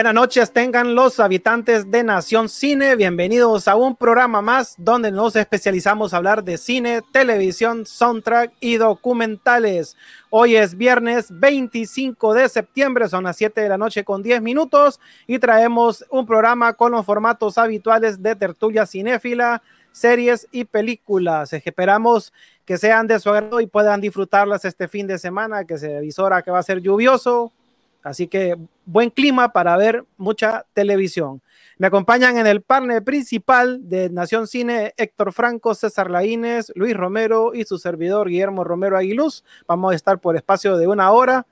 Buenas noches tengan los habitantes de Nación Cine, bienvenidos a un programa más donde nos especializamos a hablar de cine, televisión, soundtrack y documentales. Hoy es viernes 25 de septiembre, son las 7 de la noche con 10 minutos y traemos un programa con los formatos habituales de tertulia cinéfila, series y películas. Esperamos que sean de su agrado y puedan disfrutarlas este fin de semana, que se avisora que va a ser lluvioso, Así que buen clima para ver mucha televisión. Me acompañan en el panel principal de Nación Cine Héctor Franco, César Laínez, Luis Romero y su servidor Guillermo Romero Aguiluz. Vamos a estar por espacio de una hora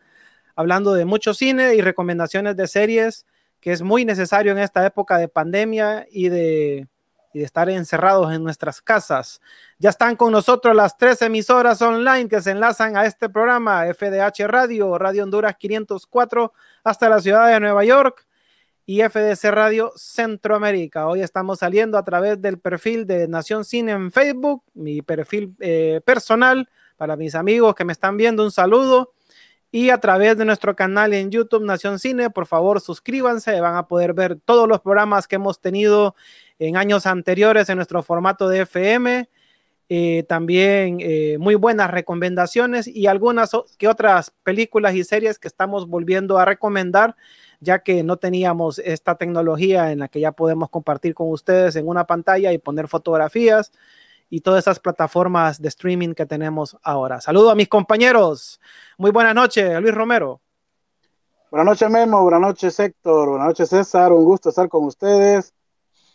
hablando de mucho cine y recomendaciones de series que es muy necesario en esta época de pandemia y de y de estar encerrados en nuestras casas. Ya están con nosotros las tres emisoras online que se enlazan a este programa, FDH Radio, Radio Honduras 504, hasta la ciudad de Nueva York y FDC Radio Centroamérica. Hoy estamos saliendo a través del perfil de Nación Cine en Facebook, mi perfil eh, personal, para mis amigos que me están viendo, un saludo. Y a través de nuestro canal en YouTube Nación Cine, por favor suscríbanse, van a poder ver todos los programas que hemos tenido en años anteriores en nuestro formato de FM. Eh, también eh, muy buenas recomendaciones y algunas que otras películas y series que estamos volviendo a recomendar, ya que no teníamos esta tecnología en la que ya podemos compartir con ustedes en una pantalla y poner fotografías y todas esas plataformas de streaming que tenemos ahora. Saludo a mis compañeros. Muy buenas noches, Luis Romero. Buenas noches, Memo. Buenas noches, Héctor. Buenas noches, César. Un gusto estar con ustedes.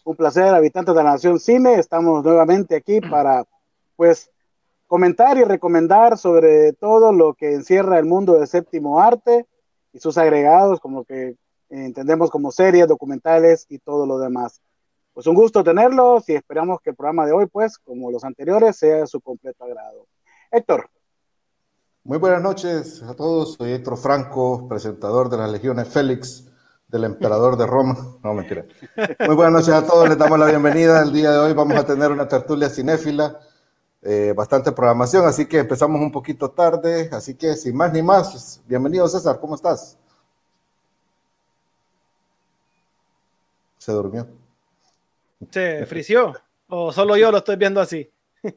Un placer, habitantes de la Nación Cine. Estamos nuevamente aquí para, pues, comentar y recomendar sobre todo lo que encierra el mundo del séptimo arte y sus agregados, como lo que entendemos como series, documentales y todo lo demás. Pues un gusto tenerlos y esperamos que el programa de hoy, pues, como los anteriores, sea de su completo agrado. Héctor. Muy buenas noches a todos. Soy Héctor Franco, presentador de las Legiones Félix del emperador de Roma. No, mentira. Muy buenas noches a todos, les damos la bienvenida. El día de hoy vamos a tener una tertulia cinéfila, eh, bastante programación, así que empezamos un poquito tarde, así que sin más ni más, bienvenido César, ¿cómo estás? Se durmió. ¿Se frició? ¿O solo yo lo estoy viendo así?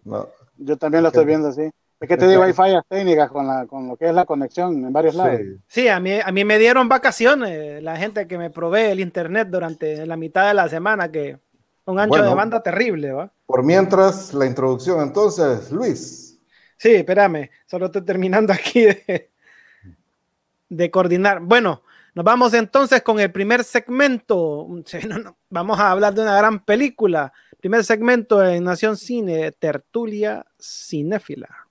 No. Yo también lo estoy viendo así. Es que te digo, hay fallas técnicas con, la, con lo que es la conexión en varios lados. Sí, a, mí, a mí me dieron vacaciones la gente que me provee el internet durante la mitad de la semana, que un ancho de banda terrible, ¿va? Por mientras, la introducción, entonces, Luis. Sí, espérame, solo estoy terminando aquí de, de coordinar. Bueno, nos vamos entonces con el primer segmento. Vamos a hablar de una gran película. Primer segmento en Nación Cine, Tertulia Cinéfila.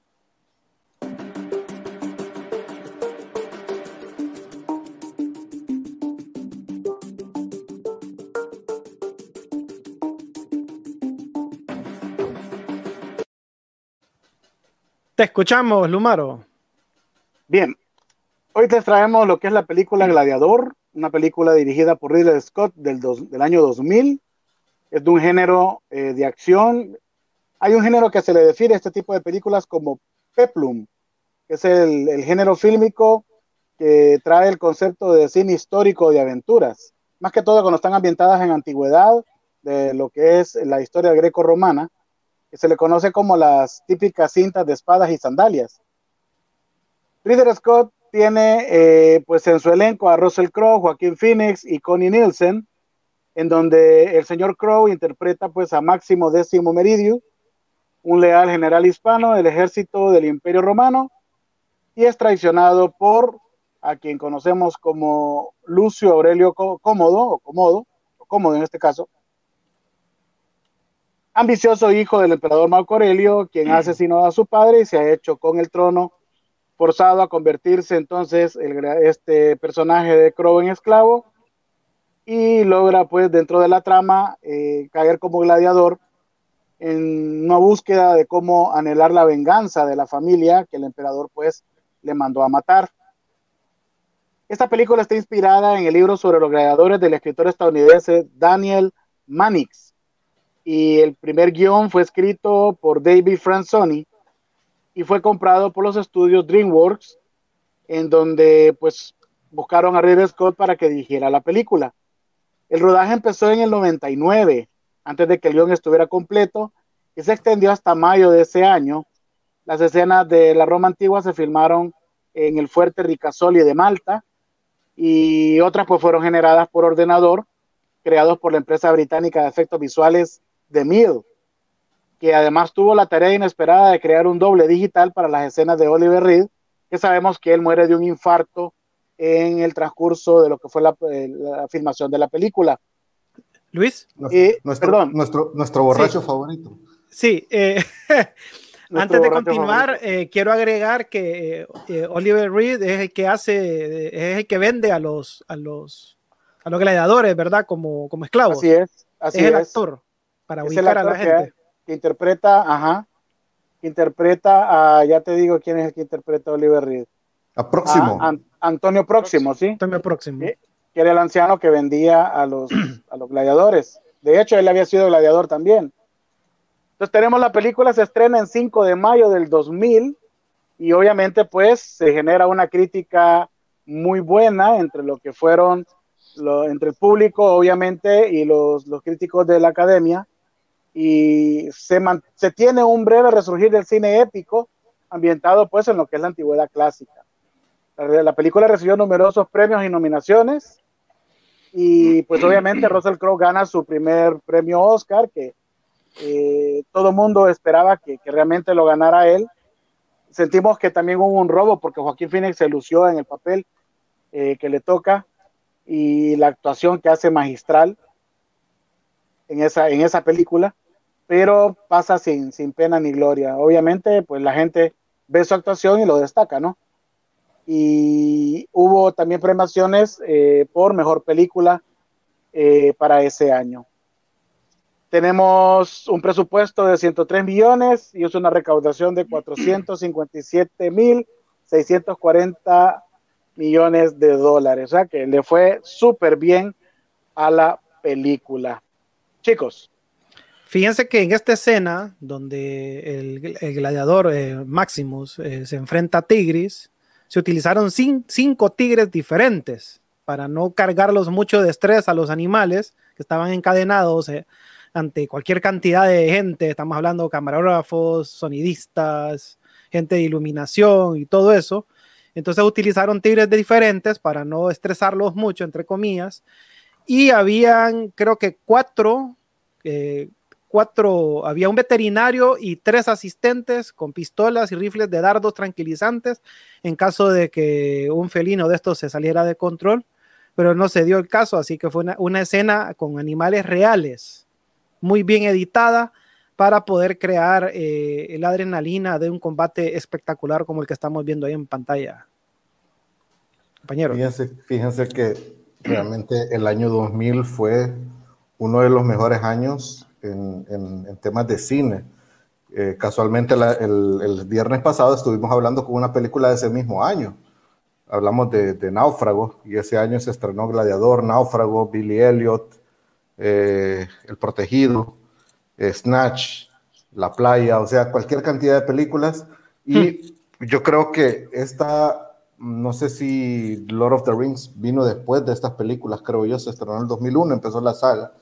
Te escuchamos, Lumaro. Bien, hoy te traemos lo que es la película Gladiador, una película dirigida por Ridley Scott del, del año 2000. Es de un género eh, de acción. Hay un género que se le define a este tipo de películas como peplum, que es el, el género fílmico que trae el concepto de cine histórico de aventuras. Más que todo cuando están ambientadas en antigüedad, de lo que es la historia greco-romana se le conoce como las típicas cintas de espadas y sandalias. Ridley Scott tiene eh, pues en su elenco a Russell Crowe, Joaquín Phoenix y Connie Nielsen, en donde el señor Crowe interpreta pues a Máximo Décimo Meridio, un leal general hispano del ejército del Imperio Romano, y es traicionado por a quien conocemos como Lucio Aurelio Cómodo, o Cómodo, o Cómodo en este caso, ambicioso hijo del emperador Marco Aurelio, quien ha asesinado a su padre y se ha hecho con el trono forzado a convertirse entonces el, este personaje de Crow en esclavo y logra pues dentro de la trama eh, caer como gladiador en una búsqueda de cómo anhelar la venganza de la familia que el emperador pues le mandó a matar. Esta película está inspirada en el libro sobre los gladiadores del escritor estadounidense Daniel Mannix y el primer guion fue escrito por David Franzoni y fue comprado por los estudios DreamWorks, en donde pues buscaron a Ridley Scott para que dirigiera la película. El rodaje empezó en el 99, antes de que el guion estuviera completo, y se extendió hasta mayo de ese año. Las escenas de la Roma antigua se filmaron en el fuerte Ricasoli de Malta y otras pues fueron generadas por ordenador, creados por la empresa británica de efectos visuales de Mill, que además tuvo la tarea inesperada de crear un doble digital para las escenas de Oliver Reed, que sabemos que él muere de un infarto en el transcurso de lo que fue la, eh, filmación de la película. Luis, nuestro, perdón. Nuestro, nuestro borracho favorito. Sí, eh, antes de continuar, eh, quiero agregar que Oliver Reed es el que hace, es el que vende a los, a los, a los gladiadores, ¿verdad? Como, como esclavos. Así es, así es. el actor para ubicar a la gente. Que, interpreta, ajá, que interpreta a, ya te digo quién es el que interpreta a Oliver Reed. A Próximo. Antonio Próximo, ¿sí? Antonio Próximo. Que era el anciano que vendía a los, a los gladiadores. De hecho, él había sido gladiador también. Entonces tenemos la película, se estrena en 5 de mayo del 2000 y obviamente pues se genera una crítica muy buena entre lo que fueron, entre el público obviamente y los, los críticos de la academia y se, se tiene un breve resurgir del cine épico ambientado pues en lo que es la antigüedad clásica. La, película recibió numerosos premios y nominaciones y pues obviamente Russell Crowe gana su primer premio Oscar que eh, todo mundo esperaba que, realmente lo ganara él. Sentimos que también hubo un robo porque Joaquín Phoenix se lució en el papel eh, que le toca y la actuación que hace magistral en esa, en esa película, pero pasa sin, sin pena ni gloria. Obviamente, pues la gente ve su actuación y lo destaca, ¿no? y hubo también premiaciones eh, por mejor película eh, para ese año. Tenemos un presupuesto de 103 millones y es una recaudación de 457 mil 640 millones de dólares. O sea que le fue súper bien a la película. Chicos. Fíjense que en esta escena donde el, gladiador eh, Maximus se enfrenta a Tigris, se utilizaron cinco tigres diferentes para no cargarlos mucho de estrés a los animales que estaban encadenados eh, ante cualquier cantidad de gente. Estamos hablando de camarógrafos, sonidistas, gente de iluminación y todo eso. Entonces utilizaron tigres de diferentes para no estresarlos mucho, entre comillas. Y habían, creo que cuatro eh, cuatro, había un veterinario y tres asistentes con pistolas y rifles de dardos tranquilizantes en caso de que un felino de estos se saliera de control, pero no se dio el caso, así que fue una, escena con animales reales, muy bien editada para poder crear eh, la adrenalina de un combate espectacular como el que estamos viendo ahí en pantalla. Compañero. Fíjense, fíjense que realmente el año 2000 fue uno de los mejores años en, temas de cine. Eh, casualmente el, viernes pasado estuvimos hablando con una película de ese mismo año. Hablamos de, Náufrago y ese año se estrenó Gladiador, Náufrago, Billy Elliot, eh, El Protegido, eh, Snatch, La Playa, o sea, cualquier cantidad de películas. Y hmm. yo creo que esta, no sé si Lord of the Rings vino después de estas películas, creo yo, se estrenó en el 2001, empezó la saga.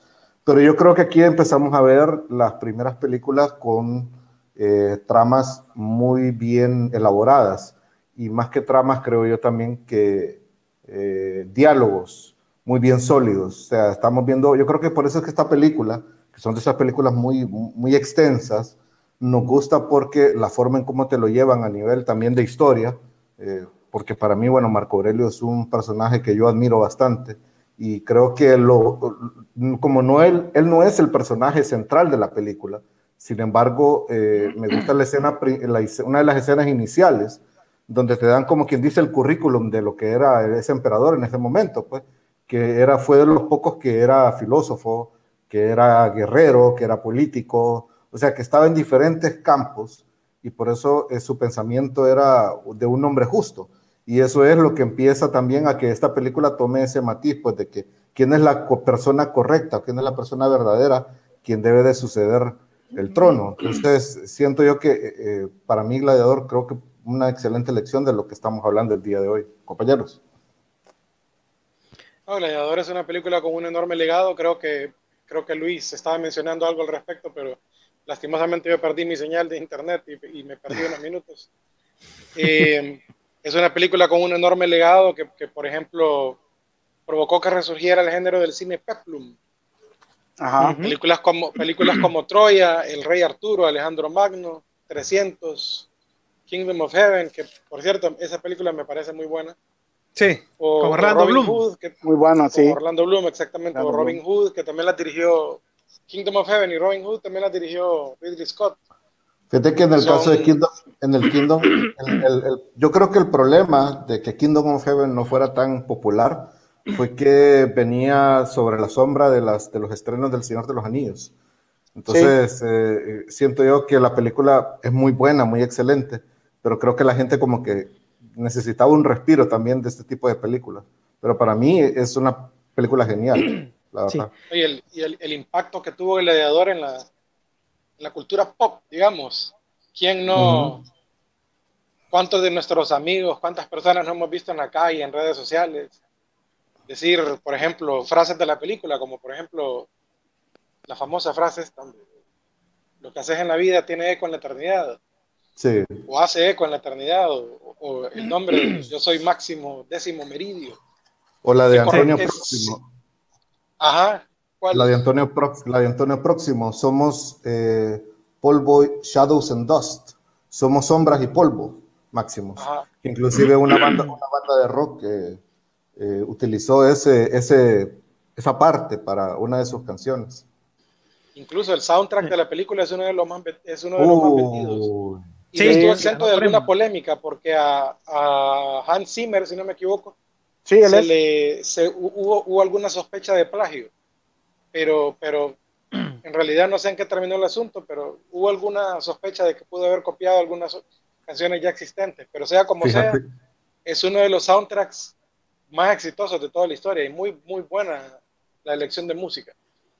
Pero yo creo que aquí empezamos a ver las primeras películas con eh, tramas muy bien elaboradas y más que tramas creo yo también que eh, diálogos muy bien sólidos. O sea, estamos viendo, yo creo que por eso es que esta película, que son de esas películas muy, muy extensas, nos gusta porque la forma en cómo te lo llevan a nivel también de historia, eh, porque para mí, bueno, Marco Aurelio es un personaje que yo admiro bastante y creo que lo, como no él, él no es el personaje central de la película, sin embargo, eh, me gusta la escena, una de las escenas iniciales, donde te dan como quien dice el currículum de lo que era ese emperador en ese momento, pues, que era, fue de los pocos que era filósofo, que era guerrero, que era político, o sea, que estaba en diferentes campos y por eso eh, su pensamiento era de un hombre justo. Y eso es lo que empieza también a que esta película tome ese matiz, pues de que quién es la persona correcta, quién es la persona verdadera, quien debe de suceder el trono. Entonces, siento yo que eh, eh, para mí, Gladiador, creo que una excelente lección de lo que estamos hablando el día de hoy. Compañeros. No, Gladiador es una película con un enorme legado. Creo que, creo que Luis estaba mencionando algo al respecto, pero lastimosamente yo perdí mi señal de internet y, me perdí unos minutos. Eh, es una película con un enorme legado que, que, por ejemplo, provocó que resurgiera el género del cine peplum. Ajá. Películas, como, películas como Troya, El Rey Arturo, Alejandro Magno, 300, Kingdom of Heaven, que por cierto, esa película me parece muy buena. Sí, o, Orlando Bloom. Hood, que, muy bueno, sí. Orlando Bloom, exactamente, o Robin Hood, que también la dirigió Kingdom of Heaven y Robin Hood también la dirigió Ridley Scott. Fíjate que en el caso de Kingdom, en el Kingdom, yo creo que el problema de que Kingdom of Heaven no fuera tan popular fue que venía sobre la sombra de, las, de los estrenos del Señor de los Anillos. Entonces, eh, siento yo que la película es muy buena, muy excelente, pero creo que la gente como que necesitaba un respiro también de este tipo de películas. Pero para mí es una película genial, la verdad. Y, el, y el, impacto que tuvo el Gladiador en la, la cultura pop, digamos. ¿Quién no? ¿Cuántos de nuestros amigos, cuántas personas no hemos visto en la calle, en redes sociales? Decir, por ejemplo, frases de la película, como por ejemplo, la famosa frase esta, lo que haces en la vida tiene eco en la eternidad. Sí. O hace eco en la eternidad, o, el nombre, yo soy Máximo Décimo Meridio. O la de Antonio Próximo. Ajá. La de Antonio, la de Antonio Próximo. Somos eh, polvo, shadows and dust. Somos sombras y polvo, Máximos. Inclusive una banda, una banda de rock que eh, utilizó ese, ese, esa parte para una de sus canciones. Incluso el soundtrack de la película es uno de los más, es uno de los más vendidos. Y sí, estuvo exento de alguna polémica porque a, Hans Zimmer, si no me equivoco, sí, se le, se, hubo, hubo, alguna sospecha de plagio, pero, pero en realidad no sé en qué terminó el asunto, pero hubo alguna sospecha de que pudo haber copiado algunas canciones ya existentes, pero sea como sea, es uno de los soundtracks más exitosos de toda la historia y muy, muy buena la elección de música.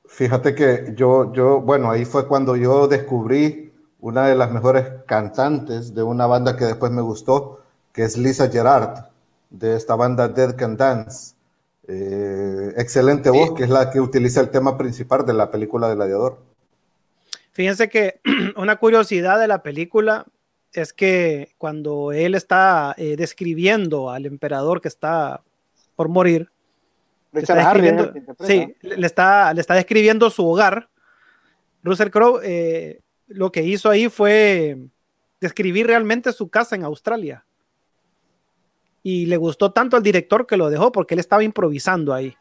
Fíjate que yo, yo, bueno, ahí fue cuando yo descubrí una de las mejores cantantes de una banda que después me gustó, que es Lisa Gerard, de esta banda Dead Can Dance. Eh, excelente voz, que es la que utiliza el tema principal de la película de Gladiador. Fíjense que una curiosidad de la película es que cuando él está eh, describiendo al emperador que está por morir, sí, le está, le está describiendo su hogar. Russell Crowe eh, lo que hizo ahí fue describir realmente su casa en Australia. Y le gustó tanto al director que lo dejó porque él estaba improvisando ahí.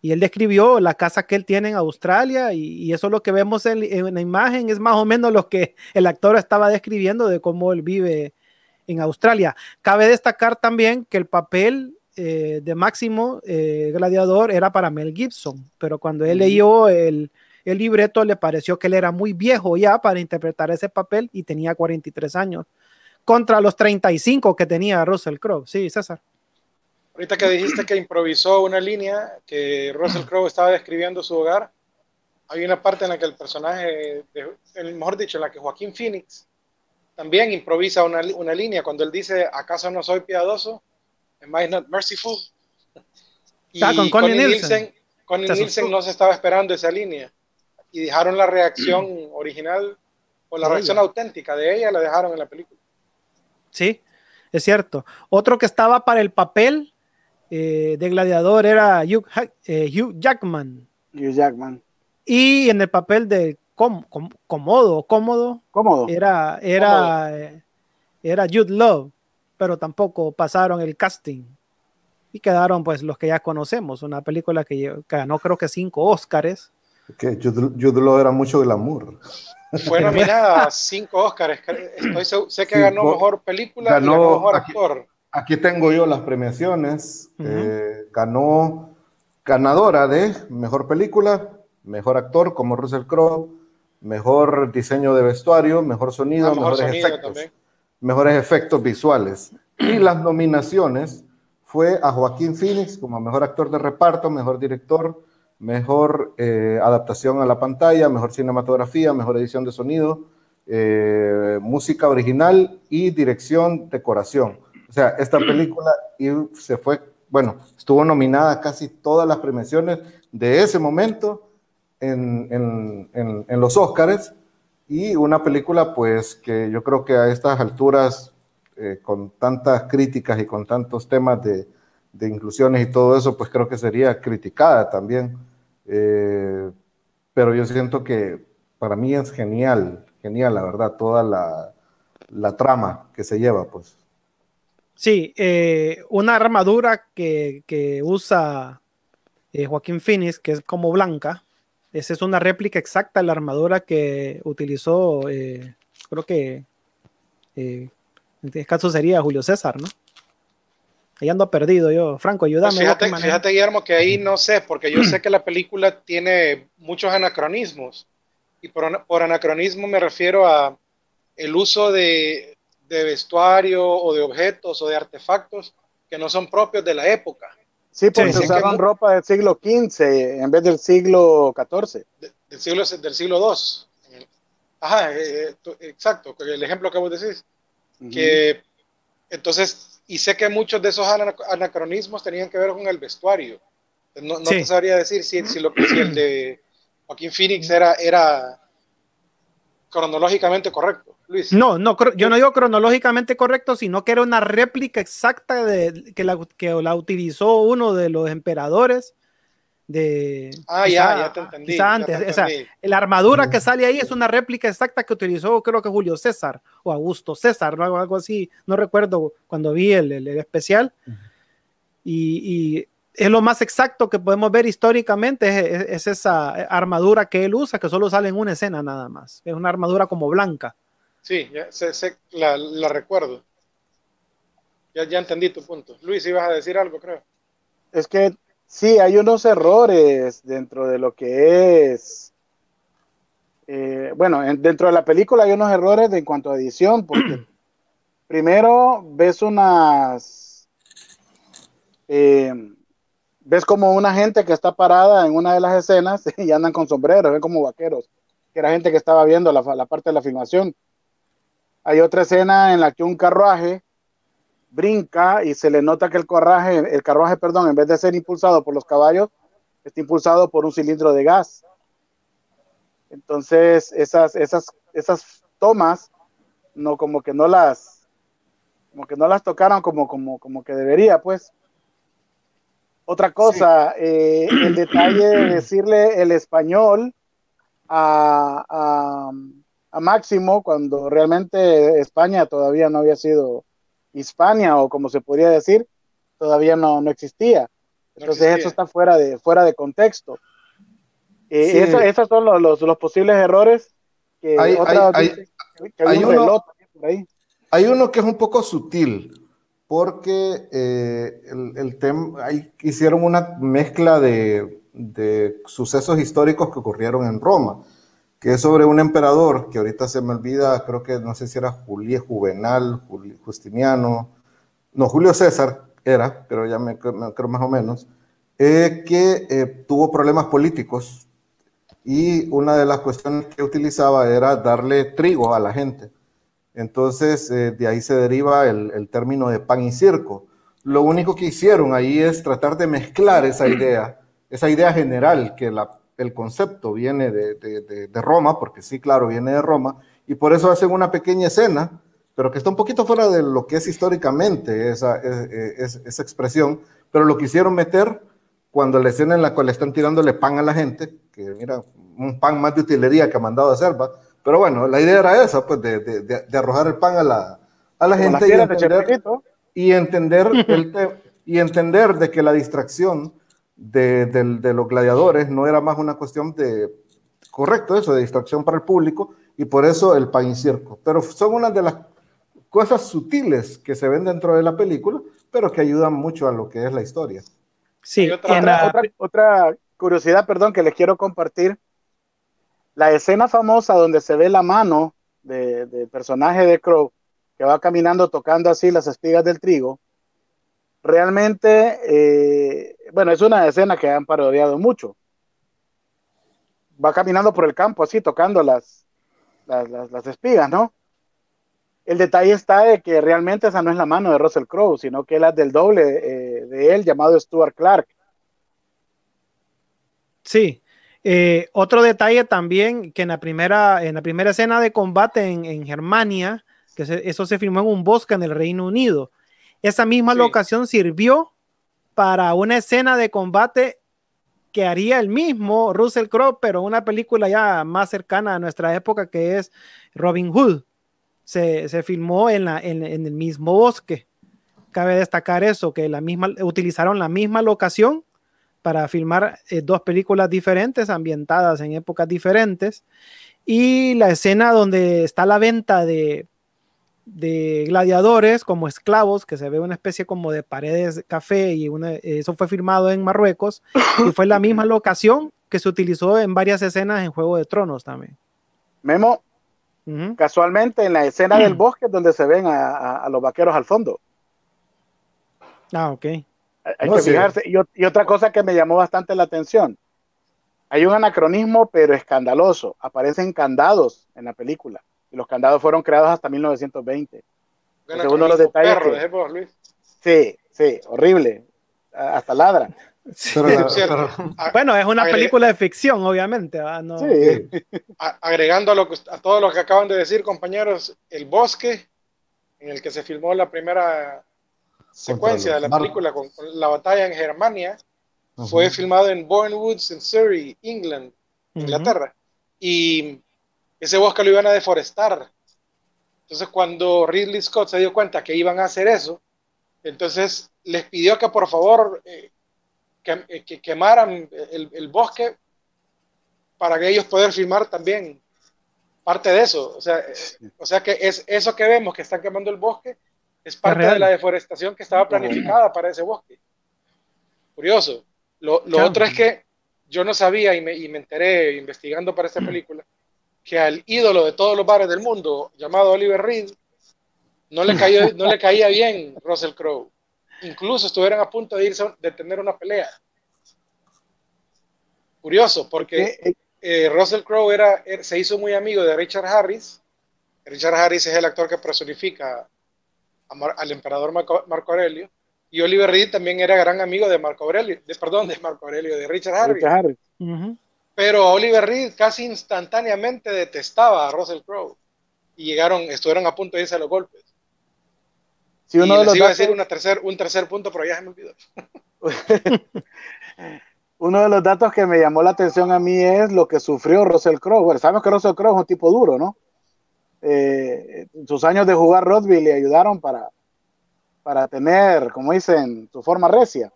Y él describió la casa que él tiene en Australia y, eso es lo que vemos en, en, la imagen, es más o menos lo que el actor estaba describiendo de cómo él vive en Australia. Cabe destacar también que el papel eh, de Máximo eh, Gladiador era para Mel Gibson, pero cuando él leyó el, el, libreto le pareció que él era muy viejo ya para interpretar ese papel y tenía 43 años, contra los 35 que tenía Russell Crowe. Sí, César. Ahorita que dijiste que improvisó una línea, que Russell Crowe estaba describiendo su hogar, hay una parte en la que el personaje, de, mejor dicho, en la que Joaquín Phoenix también improvisa una, una línea cuando él dice, ¿acaso no soy piadoso? Am I Not Merciful? Y con Connie Nielsen. Connie Nielsen no se estaba esperando esa línea y dejaron la reacción original o la reacción auténtica de ella, la dejaron en la película. Sí, es cierto. Otro que estaba para el papel eh, de gladiador era Hugh, eh, Hugh, Jackman. Hugh Jackman. Y en el papel de com, cómodo, cómodo, cómodo. era, era, eh, era Jude Love pero tampoco pasaron el casting. Y quedaron pues los que ya conocemos, una película que, ganó creo que cinco Óscares. Que Jude Law era mucho glamour. Fue nominada a cinco Óscares. Estoy, sé que ganó mejor película ganó, y mejor aquí, actor. Aquí tengo yo las premiaciones. Eh, ganó ganadora de mejor película, mejor actor como Russell Crowe, mejor diseño de vestuario, mejor sonido, ah, mejores efectos mejores efectos visuales. Y las nominaciones fue a Joaquín Phoenix como mejor actor de reparto, mejor director, mejor eh, adaptación a la pantalla, mejor cinematografía, mejor edición de sonido, eh, música original y dirección, decoración. O sea, esta película se fue bueno, estuvo nominada casi todas las premiaciones de ese momento en, los Óscares y una película pues que yo creo que a estas alturas, eh, con tantas críticas y con tantos temas de, inclusiones y todo eso, pues creo que sería criticada también. Eh, pero yo siento que para mí es genial, genial, la verdad, toda la, la trama que se lleva, pues. Sí, eh, una armadura que, que usa eh, Joaquín Phoenix, que es como blanca, esa es una réplica exacta de la armadura que utilizó, creo que en este caso sería Julio César, ¿no? Ahí ando perdido yo. Franco, ayúdame. Pues fíjate, Guillermo, que ahí no sé, porque yo sé que la película tiene muchos anacronismos. Y por, por anacronismo me refiero a el uso de, de vestuario o de objetos o de artefactos que no son propios de la época. Sí, porque se usaban ropa del siglo XV en vez del siglo XIV. del, siglo, del siglo II. Ajá, eh, eh, exacto, el ejemplo que vos decís. Que entonces, y sé que muchos de esos anacronismos tenían que ver con el vestuario. No, no te sabría decir si, si, lo, si el de Joaquín Phoenix era, era cronológicamente correcto. No, no, yo no digo cronológicamente correcto, sino que era una réplica exacta de que la, que la utilizó uno de los emperadores de ah ya ya te entendí antes o sea, la armadura que sale ahí es una réplica exacta que utilizó creo que Julio César o Augusto César o algo, así no recuerdo cuando vi el, el, especial. Y, y, es lo más exacto que podemos ver históricamente es, esa armadura que él usa que solo sale en una escena nada más. Es una armadura como blanca. Sí, ya sé, la, recuerdo. Ya, ya entendí tu punto. Luis, ibas a decir algo, creo. Es que sí, hay unos errores dentro de lo que es. Eh, bueno, dentro de la película hay unos errores en cuanto a edición, porque primero ves unas. Eh, ves como una gente que está parada en una de las escenas y andan con sombreros, ven como vaqueros, que era gente que estaba viendo la, la parte de la filmación hay otra escena en la que un carruaje brinca y se le nota que el carruaje, el carruaje, perdón, en vez de ser impulsado por los caballos, está impulsado por un cilindro de gas. Entonces, esas, esas, esas tomas, no, como que no las, como que no las tocaron como, como, como que debería, pues. Otra cosa, eh, el detalle de decirle el español a a Máximo cuando realmente España todavía no había sido Hispania o como se podría decir, todavía no, no existía. Entonces eso está fuera de, fuera de contexto. Eh, esos son los, los, posibles errores que hay, uno, hay uno que es un poco sutil, porque eh, el, el tema, hicieron una mezcla de, de, sucesos históricos que ocurrieron en Roma que es sobre un emperador, que ahorita se me olvida, creo que no sé si era Julio Juvenal, Justiniano, no, Julio César era, pero ya me, creo más o menos, eh, que eh, tuvo problemas políticos y una de las cuestiones que utilizaba era darle trigo a la gente. Entonces, eh, de ahí se deriva el, el, término de pan y circo. Lo único que hicieron ahí es tratar de mezclar esa idea, esa idea general que la el concepto viene de, Roma, porque sí, claro, viene de Roma, y por eso hacen una pequeña escena, pero que está un poquito fuera de lo que es históricamente esa, esa expresión, pero lo quisieron meter cuando la escena en la cual están tirándole pan a la gente, que mira, un pan más de utilería que ha mandado a hacer, pero bueno, la idea era esa, pues de, arrojar el pan a la, a la gente y entender, y entender, el y entender de que la distracción de, los gladiadores no era más una cuestión de, correcto, eso, de distracción para el público, y por eso el pan y circo. Pero son una de las cosas sutiles que se ven dentro de la película, pero que ayudan mucho a lo que es la historia. Sí, otra, otra, curiosidad, perdón, que les quiero compartir. La escena famosa donde se ve la mano del personaje de Crow que va caminando tocando así las espigas del trigo, realmente, eh, bueno, es una escena que han parodiado mucho. Va caminando por el campo así, tocando las, las, espigas, ¿no? el detalle está de que realmente esa no es la mano de Russell Crowe, sino que es la del doble eh, de él, llamado Stuart Clark. Sí. Eh, otro detalle también, que en la primera, en la primera escena de combate en, Germania, que eso se filmó en un bosque en el Reino Unido, esa misma locación sirvió para una escena de combate que haría el mismo Russell Crowe, pero una película ya más cercana a nuestra época que es Robin Hood se, filmó en, la, en, el mismo bosque. Cabe destacar eso, que la misma, utilizaron la misma locación para filmar eh, dos películas diferentes, ambientadas en épocas diferentes. Y la escena donde está la venta de, de gladiadores como esclavos, que se ve una especie como de paredes de café, y eso fue filmado en Marruecos, y fue la misma locación que se utilizó en varias escenas en Juego de Tronos también. Memo, Casualmente en la escena del bosque donde se ven a, los vaqueros al fondo. Ah, ok. Hay, que fijarse. Y, otra cosa que me llamó bastante la atención. Hay un anacronismo, pero escandaloso. Aparecen candados en la película. Los candados fueron creados hasta 1920. Uno de los detalles. Sí, sí, horrible. Hasta ladra. bueno, es una película de ficción, obviamente. Agregando a, lo a todo lo que acaban de decir, compañeros, El Bosque, en el que se filmó la primera secuencia de la película con, la batalla en Germania, fue filmado en Bournemouth, en Surrey, England, Inglaterra. Y ese bosque lo iban a deforestar. Entonces, cuando Ridley Scott se dio cuenta que iban a hacer eso, entonces les pidió que por favor eh, que, que quemaran el, bosque para que ellos puedan filmar también parte de eso. O sea, o sea que es eso que vemos que están quemando el bosque es parte de la deforestación que estaba planificada para ese bosque. Curioso. Lo, otro es que yo no sabía y me, y me enteré investigando para esta película que al ídolo de todos los bares del mundo, llamado Oliver Reed, no le, cayó, no le caía bien Russell Crowe incluso estuvieran a punto de irse de tener una pelea. Curioso, porque eh, eh. Eh, Russell Crowe era, se hizo muy amigo de Richard Harris. Richard Harris es el actor que personifica al emperador Marco, Aurelio. Y Oliver Reed también era gran amigo de Marco Aurelio, de, perdón, de Marco Aurelio, de Richard Harris. Pero Oliver Reed casi instantáneamente detestaba a Russell Crowe. Y llegaron, estuvieron a punto de irse a los golpes uno de los iba a decir tercer, un tercer punto, pero ya se me olvidó. uno de los datos que me llamó la atención a mí es lo que sufrió Russell Crowe. Bueno, sabemos que Russell Crowe es un tipo duro, ¿no? Eh, sus años de jugar rugby le ayudaron para, para tener, como dicen, su forma recia.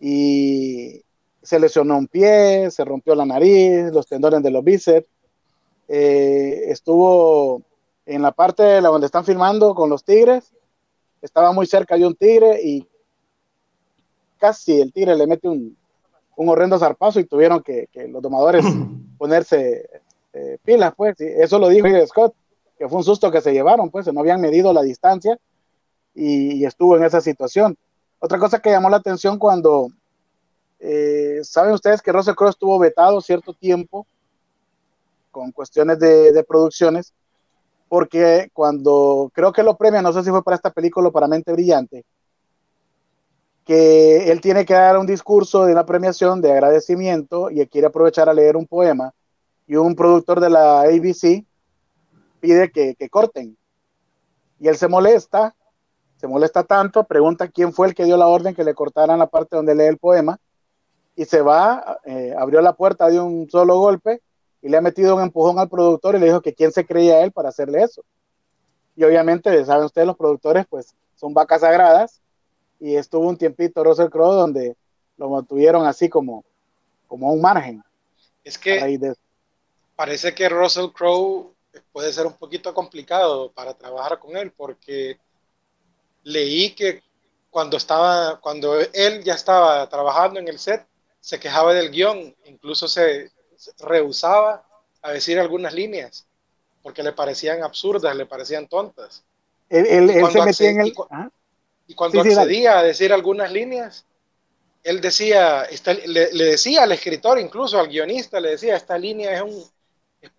Y se lesionó un pie, se rompió la nariz, los tendones de los bíceps. Eh, estuvo en la parte de la donde están filmando con los Tigres estaba muy cerca de un tigre y casi el tigre le mete un, un horrendo zarpazo y tuvieron que, los domadores ponerse eh, pilas, pues. eso lo dijo Scott, que fue un susto que se llevaron, pues, no habían medido la distancia y, estuvo en esa situación. Otra cosa que llamó la atención cuando, eh, saben ustedes que Russell Crowe estuvo vetado cierto tiempo con cuestiones de, producciones porque cuando creo que lo premia, no sé si fue para esta película o para Mente Brillante, que él tiene que dar un discurso de una premiación de agradecimiento y quiere aprovechar a leer un poema y un productor de la ABC pide que, corten. Y él se molesta, se molesta tanto, pregunta quién fue el que dio la orden que le cortaran la parte donde lee el poema y se va, eh, abrió la puerta de un solo golpe y le ha metido un empujón al productor y le dijo que quién se creía él para hacerle eso. Y obviamente, saben ustedes, los productores pues son vacas sagradas y estuvo un tiempito Russell Crowe donde lo mantuvieron así como, como a un margen. Es que parece que Russell Crowe puede ser un poquito complicado para trabajar con él porque leí que cuando estaba, cuando él ya estaba trabajando en el set, se quejaba del guion, incluso se, rehusaba a decir algunas líneas porque le parecían absurdas, le parecían tontas. y cuando, accedía a decir algunas líneas, él decía, le, decía al escritor, incluso al guionista, le decía, esta línea es, un,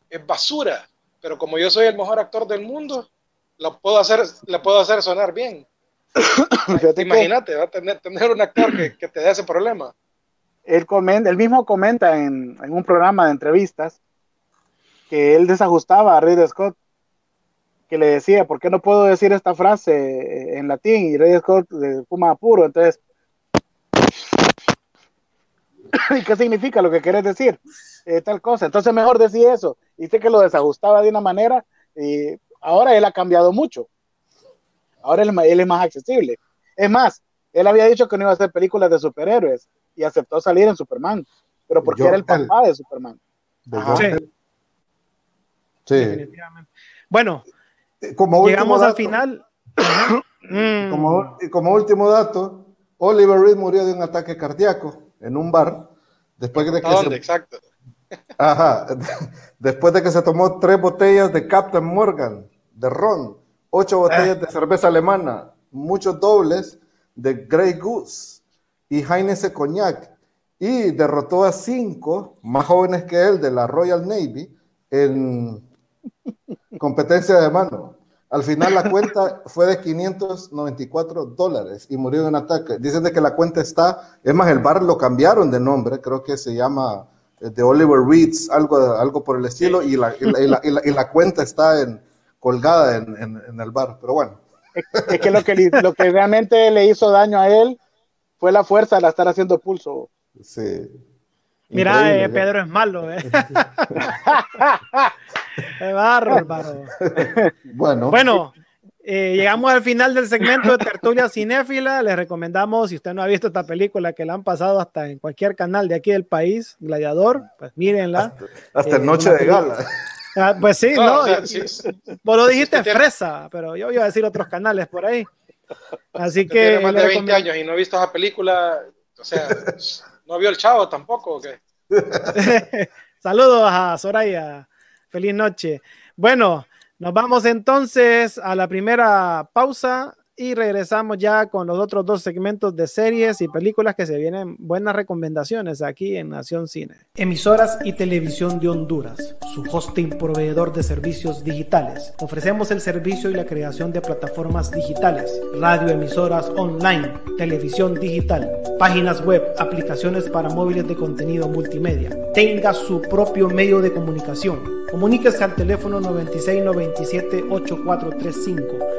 es, basura, pero como yo soy el mejor actor del mundo, lo puedo hacer, le puedo hacer sonar bien. Imagínate, va a tener, tener un actor que, que, te dé ese problema. Él, mismo comenta en, un programa de entrevistas que él desajustaba a Ridley Scott, que le decía, ¿por qué no puedo decir esta frase en latín? Y Ridley Scott fuma puro, entonces... ¿Y qué significa lo que quieres decir? Eh, tal cosa. Entonces mejor decía eso. Dice que lo desajustaba de una manera y ahora él ha cambiado mucho. Ahora él, él, es más accesible. Es más, él había dicho que no iba a hacer películas de superhéroes y aceptó salir en Superman, pero porque era el papá de Superman. sí. sí. Bueno, como llegamos al final. como, como último dato, Oliver Reed murió de un ataque cardíaco en un bar después de que ¿Dónde? Exacto. Ajá. Después de que se tomó tres botellas de Captain Morgan, de ron, ocho botellas de cerveza alemana, muchos dobles de Grey Goose y Heineken Cognac, y derrotó a cinco más jóvenes que él de la Royal Navy en competencia de mano. Al final la cuenta fue de 594 dólares y murió en un ataque. Dicen de que la cuenta está, es más, el bar lo cambiaron de nombre, creo que se llama eh, de Oliver Reeds, algo, algo por el estilo, y, la, y, la, y, la, cuenta está en, colgada en, en, el bar, pero bueno. Es que lo que, lo que realmente le hizo daño a él fue la fuerza de estar haciendo pulso. Sí. Mira, eh, Pedro es malo, ¿eh? es bárbaro. Bueno. Bueno, eh, llegamos al final del segmento de Tertulia Cinéfila. Les recomendamos, si usted no ha visto esta película, que la han pasado hasta en cualquier canal de aquí del país, Gladiador, pues mírenla. Hasta, en Noche de Gala. Ah, pues sí, no. Vos lo dijiste fresa, pero yo iba a decir otros canales por ahí. Así que. Tiene más de 20 años y no he visto esa película, o sea, no vio el chavo tampoco, ¿o qué? Saludos a Soraya. Feliz noche. Bueno, nos vamos entonces a la primera pausa y regresamos ya con los otros dos segmentos de series y películas que se vienen buenas recomendaciones aquí en Nación Cine. Emisoras y Televisión de Honduras, su hosting proveedor de servicios digitales. Ofrecemos el servicio y la creación de plataformas digitales, radioemisoras online, televisión digital, páginas web, aplicaciones para móviles de contenido multimedia. Tenga su propio medio de comunicación. Comuníquese al teléfono 9697 8435.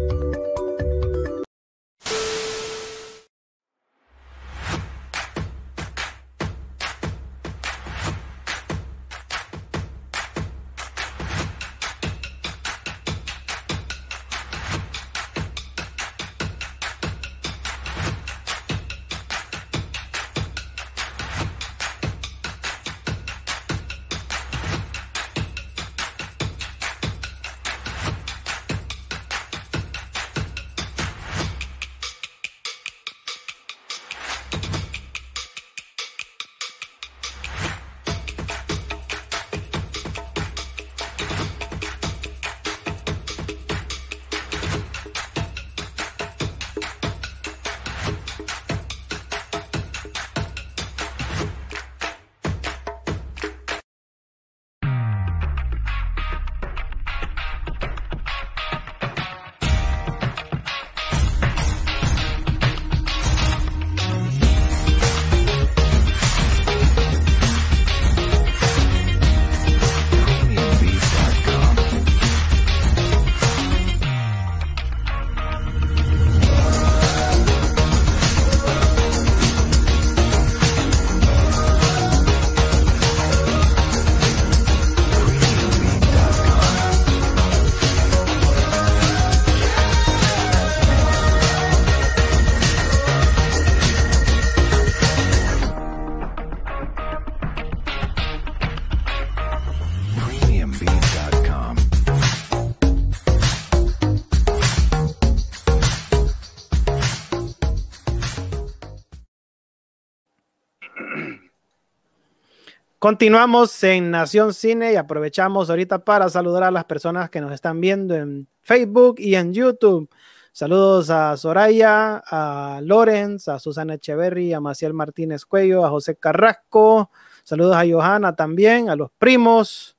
Continuamos en Nación Cine y aprovechamos ahorita para saludar a las personas que nos están viendo en Facebook y en YouTube. Saludos a Soraya, a Lorenz, a Susana Echeverry, a Maciel Martínez Cuello, a José Carrasco. Saludos a Johanna también, a los primos.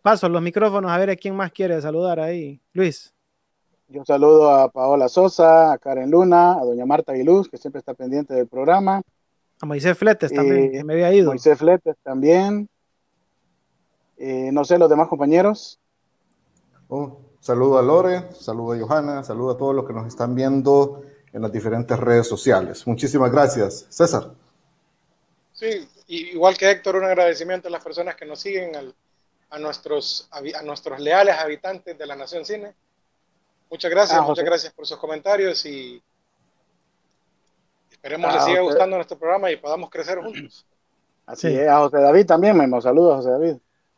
Paso los micrófonos a ver a quién más quiere saludar ahí. Luis. Yo saludo a Paola Sosa, a Karen Luna, a doña Marta Aguiluz, que siempre está pendiente del programa. A Moisés Fletes también, que me había ido. Moisés Fletes también. Eh, no sé, los demás compañeros. Oh, saludo a Lore, saludo a Johanna, saludo a todos los que nos están viendo en las diferentes redes sociales. Muchísimas gracias. César. Sí, igual que Héctor, un agradecimiento a las personas que nos siguen, a, nuestros, a nuestros leales habitantes de la Nación Cine. Muchas gracias, ah, muchas gracias por sus comentarios y esperemos ah, siga gustando nuestro programa y podamos crecer juntos. Así es, a José David también, me saludos a José David.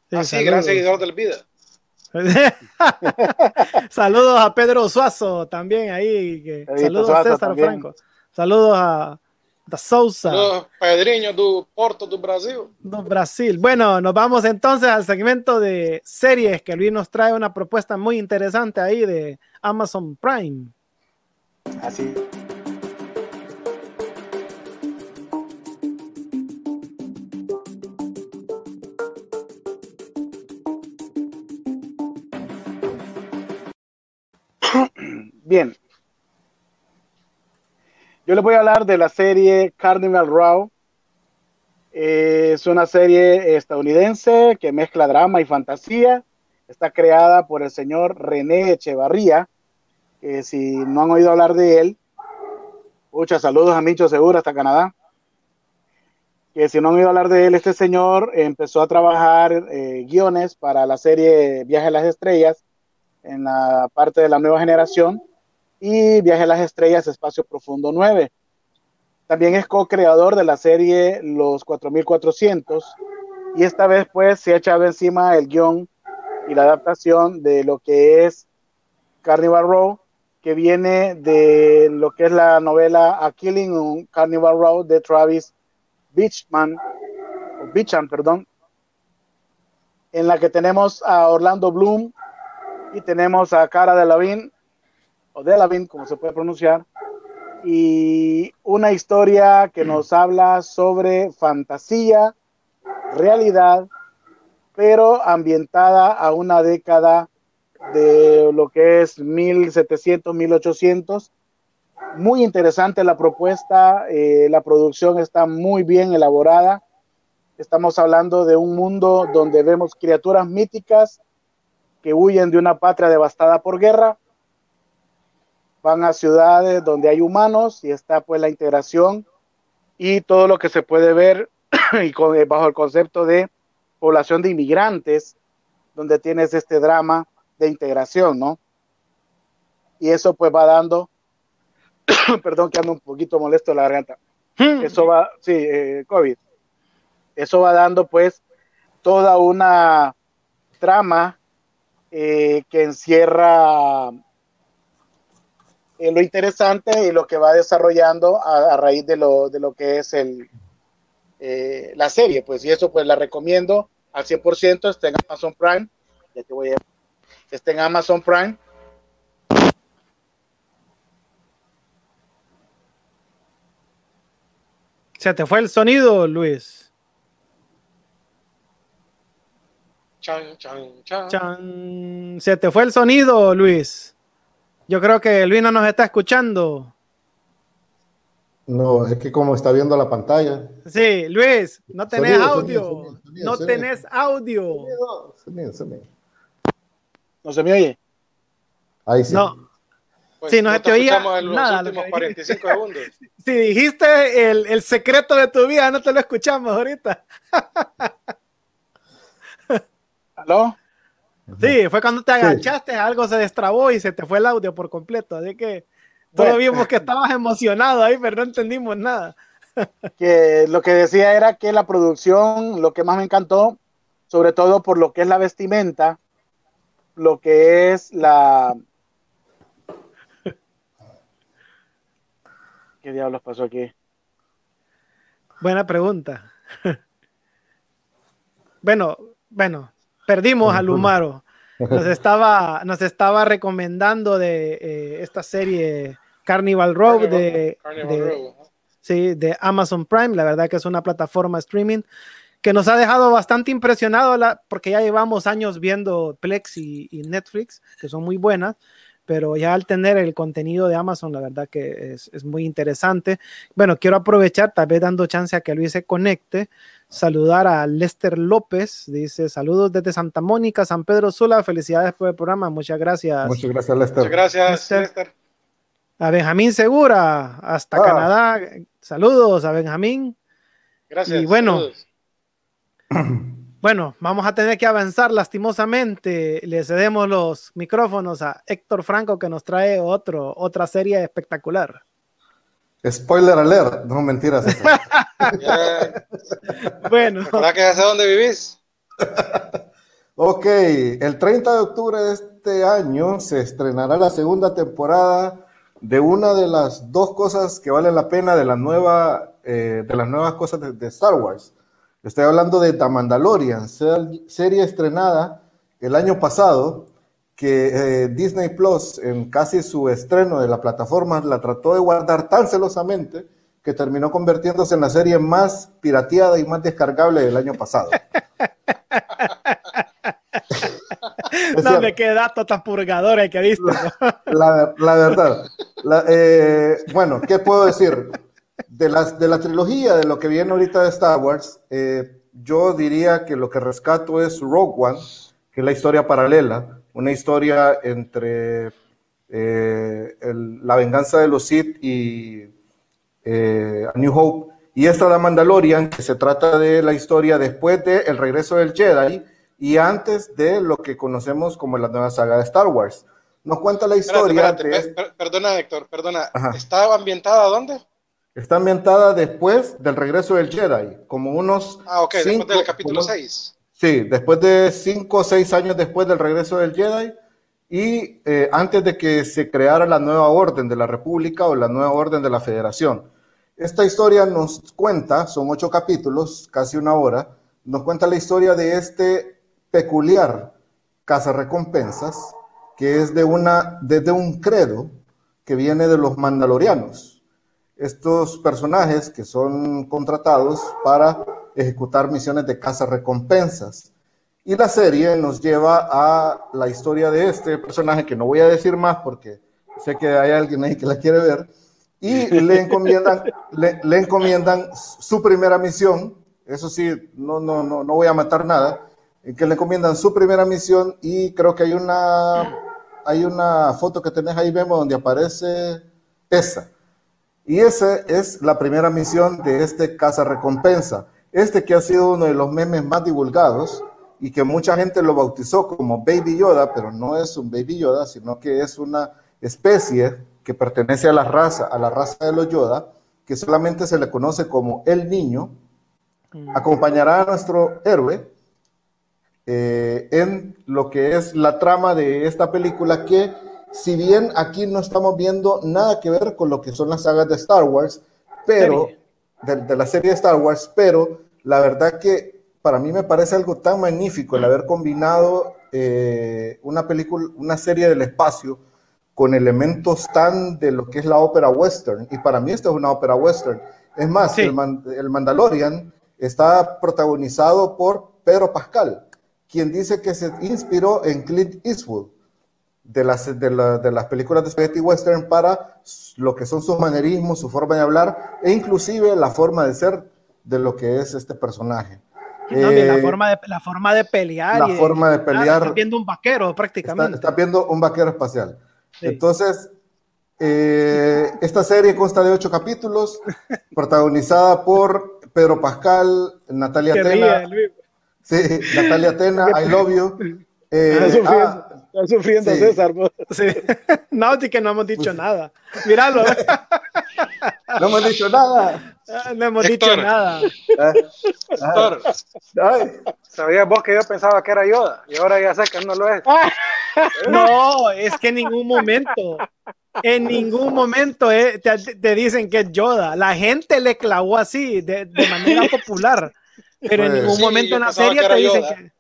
Sí, Así, ah, gran seguidor del vida. saludos a Pedro Suazo también ahí. saludos a César Franco. Saludos a da Souza. Saludos, Pedrinho do Porto do Brasil. Do Brasil. Bueno, nos vamos entonces al segmento de series que Luis nos trae una propuesta muy interesante ahí de Amazon Prime. Así. Bien. Yo les voy a hablar de la serie Carnival Row. es una serie estadounidense que mezcla drama y fantasía. Está creada por el señor René Echevarría, que si no han oído hablar de él, muchas saludos a Micho Segura hasta Canadá. Que si no han oído hablar de él, este señor empezó a trabajar eh, guiones para la serie Viaje a las Estrellas en la parte de la nueva generación y Viaje a las Estrellas Espacio Profundo 9. También es co-creador de la serie Los 4400 y esta vez pues se ha echado encima el guion y la adaptación de lo que es Carnival Row, que viene de lo que es la novela A Killing on Carnival Row de Travis Beachman, o perdón, en la que tenemos a Orlando Bloom y tenemos a Cara de Lavin o Delavin, como se puede pronunciar, y una historia que nos habla sobre fantasía, realidad, pero ambientada a una década de lo que es 1700, 1800. Muy interesante la propuesta, eh, la producción está muy bien elaborada. Estamos hablando de un mundo donde vemos criaturas míticas que huyen de una patria devastada por guerra van a ciudades donde hay humanos y está pues la integración y todo lo que se puede ver y con, eh, bajo el concepto de población de inmigrantes, donde tienes este drama de integración, ¿no? Y eso pues va dando, perdón que ando un poquito molesto la garganta, hmm. eso va, sí, eh, COVID, eso va dando pues toda una trama eh, que encierra lo interesante y lo que va desarrollando a, raíz de lo, de lo, que es el, eh, la serie, pues, y eso pues la recomiendo al 100%, está en Amazon Prime, ya te voy a, está en Amazon Prime. Se te fue el sonido, Luis. Chan, chan, chan. chan. Se te fue el sonido, Luis. Yo creo que Luis no nos está escuchando. No, es que como está viendo la pantalla. Sí, Luis, no tenés audio. no tenés audio. ¿No se me oye? Ahí sí. No. Pues sí, no, se te oía nada. Los últimos 45 segundos. si dijiste el, el, secreto de tu vida, no te lo escuchamos ahorita. ¿Aló? Sí, fue cuando te agachaste, algo se destrabó y se te fue el audio por completo. Así que todos vimos que estabas emocionado ahí, pero no entendimos nada. Que lo que decía era que la producción, lo que más me encantó, sobre todo por lo que es la vestimenta, lo que es la. ¿Qué diablos pasó aquí? Buena pregunta. bueno, bueno, Perdimos a Lumaro. nos estaba, nos estaba recomendando de eh, esta serie Carnival Row de, sí, de Amazon Prime. La verdad que es una plataforma streaming que nos ha dejado bastante impresionado la, porque ya llevamos años viendo Plex y, Netflix, que son muy buenas, pero ya al tener el contenido de Amazon, la verdad que es, es, muy interesante. Bueno, quiero aprovechar, tal vez dando chance a que Luis se conecte, saludar a Lester López, dice saludos desde Santa Mónica, San Pedro Sula, felicidades por el programa, muchas gracias. Muchas gracias, Lester. Muchas gracias, Lester. A Benjamín Segura, hasta ah. Canadá, saludos a Benjamín. Gracias. Y bueno, bueno, vamos a tener que avanzar lastimosamente. Le cedemos los micrófonos a Héctor Franco que nos trae otro, otra serie espectacular. Spoiler alert, no mentiras. bueno. ¿Para que sé dónde vivís? ok, el 30 de octubre de este año se estrenará la segunda temporada de una de las dos cosas que valen la pena de la nueva, eh, de las nuevas cosas de, Star Wars. Estoy hablando de The Mandalorian, serie estrenada el año pasado que eh, Disney Plus, en casi su estreno de la plataforma, la trató de guardar tan celosamente que terminó convirtiéndose en la serie más pirateada y más descargable del año pasado. no me qué dato tan purgadores que visto. La, la, verdad. Eh, bueno, ¿qué puedo decir? De, las, de la trilogía, de lo que viene ahorita de Star Wars, eh, yo diría que lo que rescato es Rogue One, que es la historia paralela, una historia entre eh, la venganza de los Sith y eh, New Hope. Y esta la Mandalorian, que se trata de la historia después del el regreso del Jedi y antes de lo que conocemos como la nueva saga de Star Wars. Nos cuenta la historia. perdona, Héctor, perdona. ¿Está ambientada dónde? Está ambientada después del regreso del Jedi, como unos. Ah, ok, después del capítulo 6. Sí, después de cinco o seis años después del regreso del Jedi y eh, antes de que se creara la nueva orden de la República o la nueva orden de la Federación. Esta historia nos cuenta, son ocho capítulos, casi una hora, nos cuenta la historia de este peculiar cazarrecompensas que es de una, desde un credo que viene de los mandalorianos. Estos personajes que son contratados para ejecutar misiones de caza recompensas. Y la serie nos lleva a la historia de este personaje, que no voy a decir más porque sé que hay alguien ahí que la quiere ver, y le encomiendan, le, encomiendan su primera misión, eso sí, no, no, no, no voy a matar nada, que le encomiendan su primera misión y creo que hay una, hay una foto que tenés ahí, vemos, donde aparece esa. Y esa es la primera misión de este caza recompensa. Este que ha sido uno de los memes más divulgados y que mucha gente lo bautizó como Baby Yoda, pero no es un Baby Yoda, sino que es una especie que pertenece a la raza, a la raza de los Yoda, que solamente se le conoce como el niño, mm. acompañará a nuestro héroe eh, en lo que es la trama de esta película que, si bien aquí no estamos viendo nada que ver con lo que son las sagas de Star Wars, pero de, de la serie de Star Wars, pero la verdad que para mí me parece algo tan magnífico el haber combinado eh, una película, una serie del espacio con elementos tan de lo que es la ópera western. Y para mí esto es una ópera western. Es más, el, Mandalorian está protagonizado por Pedro Pascal, quien dice que se inspiró en Clint Eastwood de las, de, de las películas de spaghetti western para lo que son sus manerismos, su forma de hablar e inclusive la forma de ser de lo que es este personaje. la, eh, forma de, la forma de pelear. La forma de pelear. Estás viendo un vaquero prácticamente. Estás viendo un vaquero espacial. Entonces, eh, esta serie consta de ocho capítulos, protagonizada por Pedro Pascal, Natalia Tena. Sí, Natalia Tena, I Love You. Eh, ah, está sufriendo, César. Sí. No, que no hemos dicho nada. Míralo. No hemos dicho nada. Ah, no hemos dicho nada. Héctor, ¿sabías vos que yo pensaba que era Yoda? Y ahora ya sé que no lo es. No, es que en ningún momento, en ningún momento eh, te, dicen que es Yoda. La gente le clavó así, de, manera popular. Pero en pues, ningún momento en la serie te dicen que.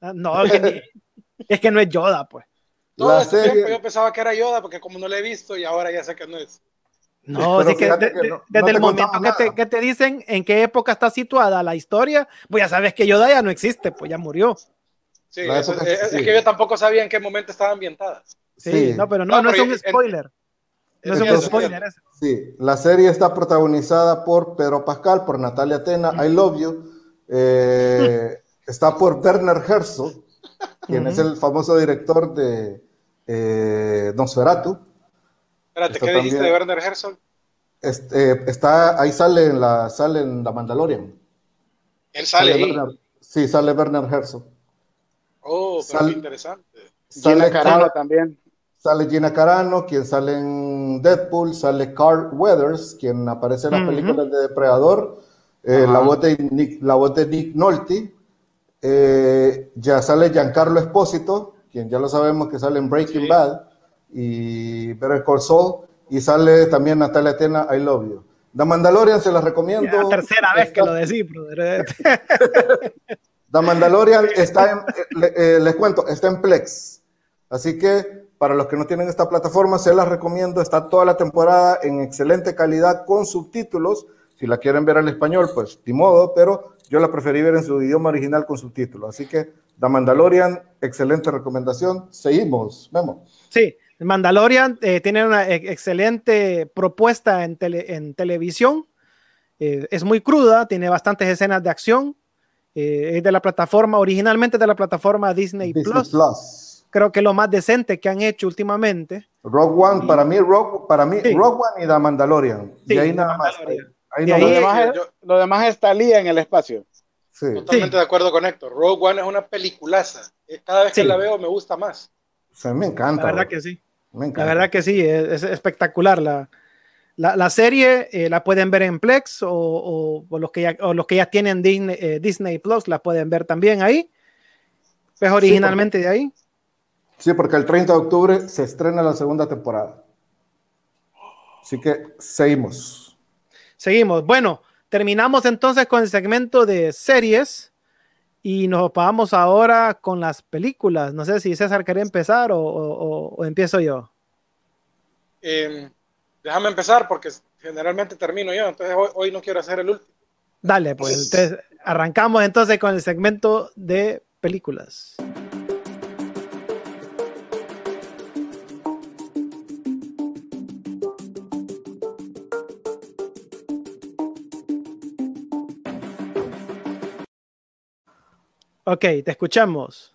Ah, no, Es que no es Yoda, pues. Todo La este serie- tiempo yo pensaba que era Yoda porque como no lo he visto y ahora ya sé que no es. No, Pero sí que, de- no- desde el momento que te, nada. que te dicen en qué época está situada la historia, pues ya sabes que Yoda ya no existe, pues ya murió. Sí, eso- es, es sí. que yo tampoco sabía en qué momento estaba ambientada. Sí, no, pero no, No, no es un en- spoiler. No es un Entonces- spoiler eso. Sí, la serie está protagonizada por Pedro Pascal, por Natalia Tena, I Love You. eh, está por Werner Herzog, quien es Ujú. el famoso director de eh, Nosferatu. Espérate, Esto ¿qué dijiste de. Werner Herzog? Este, está, ahí sale en la, sale en la Mandalorian. Él sale ahí. Werner- sí, sale Werner Herzog. Oh, pero Sal- qué interesante. Gina Sale, Carano también. sale Gina Carano, quien sale en Deadpool, sale Carl Weathers, quien aparece en las Ujú. películas de Depredador, eh, Ajá. la, voz de Nick, la voz de Nick Nolte, eh, ya sale Giancarlo Espósito, quien ya lo sabemos que sale en Breaking Sí. Bad y Better Call Saul, y sale también Natalia Tena, I Love You. The Mandalorian se las recomiendo. Ya, tercera vez que Está- lo decís, brother. The Mandalorian está en, eh, le- eh, les cuento, está en Plex. Así que para los que no tienen esta plataforma, se las recomiendo. Está toda la temporada en excelente calidad con subtítulos. Si la quieren ver en español, pues ni modo, pero yo la preferí ver en su idioma original con subtítulos. Así que The Mandalorian, excelente recomendación. Seguimos, Memo. Sí, Mandalorian eh, tiene una excelente propuesta en, tele- en televisión. Eh, es muy cruda, tiene bastantes escenas de acción. eh, es de la plataforma, originalmente de la plataforma Disney, Disney Plus. Plus. Creo que lo más decente que han hecho últimamente. Rogue One, para mí, Rogue, para mí, Sí. Rogue One y The Mandalorian. Sí, y ahí nada más. Mandalorian. Ahí Y no ahí- Lo más. demás, es, yo- lo demás es en el espacio. Sí. Totalmente de acuerdo con Héctor. Rogue One es una peliculaza. Eh, Cada vez que Sí. la veo me gusta más. O sea, me encanta. La verdad bro. que sí. Me La encanta. verdad que sí, es, es espectacular. La, la, la serie eh, la pueden ver en Plex o, o- o los, que ya, o los que ya tienen Disney, eh, Disney Plus la pueden ver también ahí. Pues originalmente de ahí. Sí, porque el 30 de octubre se estrena la segunda temporada. Así que seguimos. Seguimos. Bueno, terminamos entonces con el segmento de series y nos vamos ahora con las películas. No sé si César quería empezar o, o- o- o empiezo yo. Eh, déjame empezar porque generalmente termino yo, entonces hoy, hoy no quiero hacer el último. Dale, pues entonces arrancamos entonces con el segmento de películas. Ok, te escuchamos.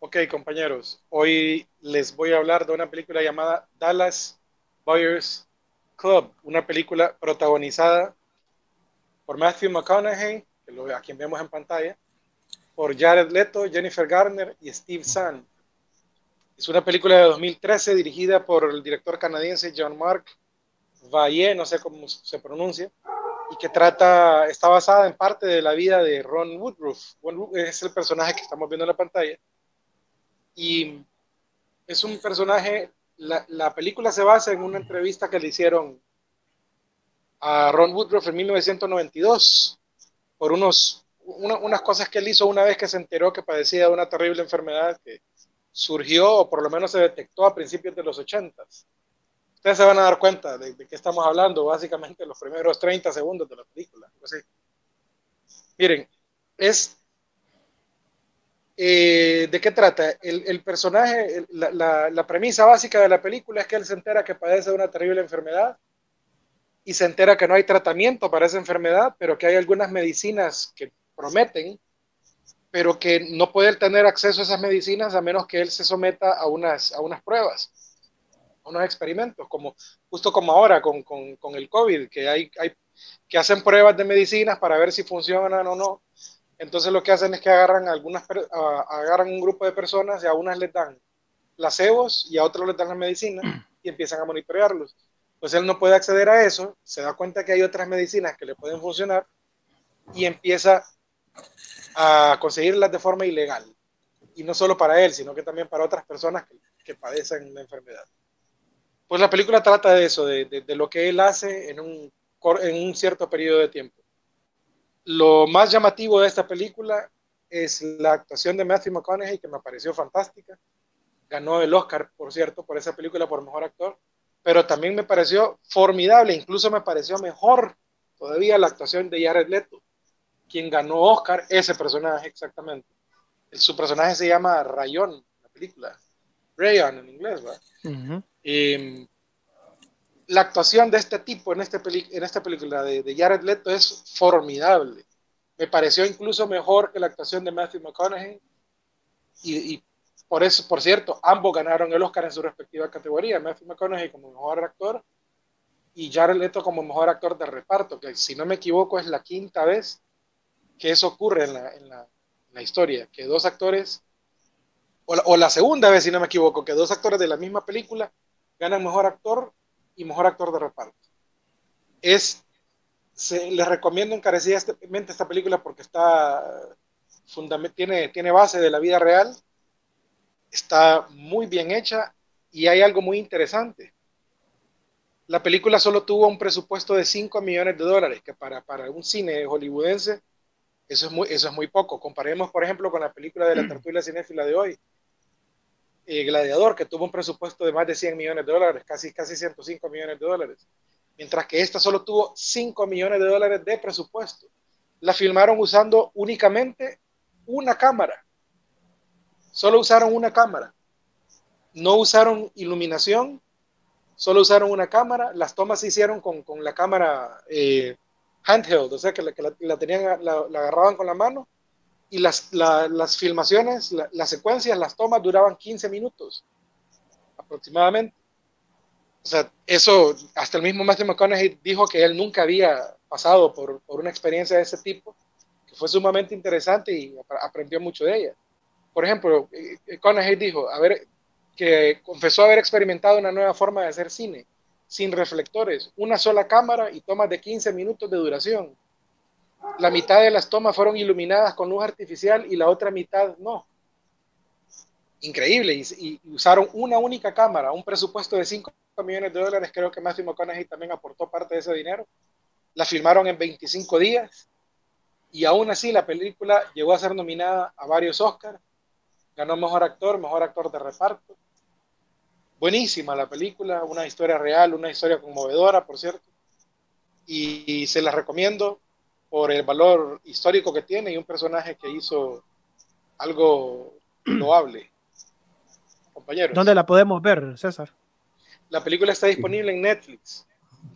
Ok, compañeros, hoy les voy a hablar de una película llamada Dallas Buyers Club, una película protagonizada por Matthew McConaughey, a quien vemos en pantalla, por Jared Leto, Jennifer Garner y Steve Zahn. Es una película de 2013 dirigida por el director canadiense Jean-Marc Vallée, no sé cómo se pronuncia, y que trata, está basada en parte de la vida de Ron Woodruff. Es el personaje que estamos viendo en la pantalla. Y es un personaje, la, la película se basa en una entrevista que le hicieron a Ron Woodruff en 1992 por unos, una- unas cosas que él hizo una vez que se enteró que padecía de una terrible enfermedad que surgió o por lo menos se detectó a principios de los 80. Ustedes se van a dar cuenta de, de qué estamos hablando básicamente en los primeros 30 segundos de la película. Miren, es eh, ¿de qué trata? El, el personaje, el- la, la- la premisa básica de la película es que él se entera que padece de una terrible enfermedad y se entera que no hay tratamiento para esa enfermedad, pero que hay algunas medicinas que prometen, pero que no puede tener acceso a esas medicinas a menos que él se someta a unas, a unas pruebas, unos experimentos, como, justo como ahora con, con, con el COVID, que, hay, hay, que hacen pruebas de medicinas para ver si funcionan o no. Entonces lo que hacen es que agarran algunas agarran un grupo de personas y a unas les dan placebos y a otros les dan la medicina y empiezan a monitorearlos. Pues él no puede acceder a eso, se da cuenta que hay otras medicinas que le pueden funcionar y empieza a conseguirlas de forma ilegal. Y no solo para él, sino que también para otras personas que padecen la enfermedad. Pues la película trata de eso, de, de- lo que él hace en un, en un cierto periodo de tiempo. Lo más llamativo de esta película es la actuación de Matthew McConaughey, que me pareció fantástica. Ganó el Oscar, por cierto, por esa película por mejor actor, pero también me pareció formidable, incluso me pareció mejor todavía la actuación de Jared Leto, quien ganó Oscar, ese personaje exactamente. Su personaje se llama Rayon, la película. Rayon en inglés, ¿verdad? la actuación de este tipo en, este en esta película de, de, Jared Leto es formidable. Me pareció incluso mejor que la actuación de Matthew McConaughey. Y, por eso, por cierto, ambos ganaron el Oscar en su respectiva categoría. Matthew McConaughey como mejor actor y Jared Leto como mejor actor de reparto, que si no me equivoco es la quinta vez que eso ocurre en la, en la, historia, que dos actores, o la, o la segunda vez si no me equivoco, que dos actores de la misma película ganan mejor actor y mejor actor de reparto. Es, se, les recomiendo encarecidamente esta película porque está, tiene, tiene base de la vida real, está muy bien hecha y hay algo muy interesante. La película solo tuvo un presupuesto de 5 millones de dólares, que para, para un cine hollywoodense eso es, muy, eso es muy poco. Comparemos, por ejemplo, con la película de la tertulia cinéfila de hoy, eh, Gladiador, que tuvo un presupuesto de más de 100 millones de dólares, casi, casi 105 millones de dólares, mientras que esta solo tuvo 5 millones de dólares de presupuesto. La filmaron usando únicamente una cámara. Solo usaron una cámara. No usaron iluminación, solo usaron una cámara. Las tomas se hicieron con, con la cámara eh, handheld, o sea que la, que la, tenían, la agarraban con la mano y las, las filmaciones, las secuencias, las tomas duraban 15 minutos aproximadamente. O sea, eso, hasta el mismo Matthew McConaughey dijo que él nunca había pasado por, por una experiencia de ese tipo, que fue sumamente interesante y aprendió mucho de ella. Por ejemplo, eh, McConaughey dijo, a ver, que confesó haber experimentado una nueva forma de hacer cine, sin reflectores, una sola cámara y tomas de 15 minutos de duración la mitad de las tomas fueron iluminadas con luz artificial y la otra mitad no. Increíble, y, usaron una única cámara, un presupuesto de 5 millones de dólares, creo que Matthew McConaughey también aportó parte de ese dinero. La filmaron en 25 días y aún así la película llegó a ser nominada a varios Oscars. Ganó mejor actor, mejor actor de reparto. Buenísima la película, una historia real, una historia conmovedora, por cierto. y se la recomiendo por el valor histórico que tiene y un personaje que hizo algo loable. Compañeros. ¿Dónde la podemos ver, César? La película está disponible en Netflix.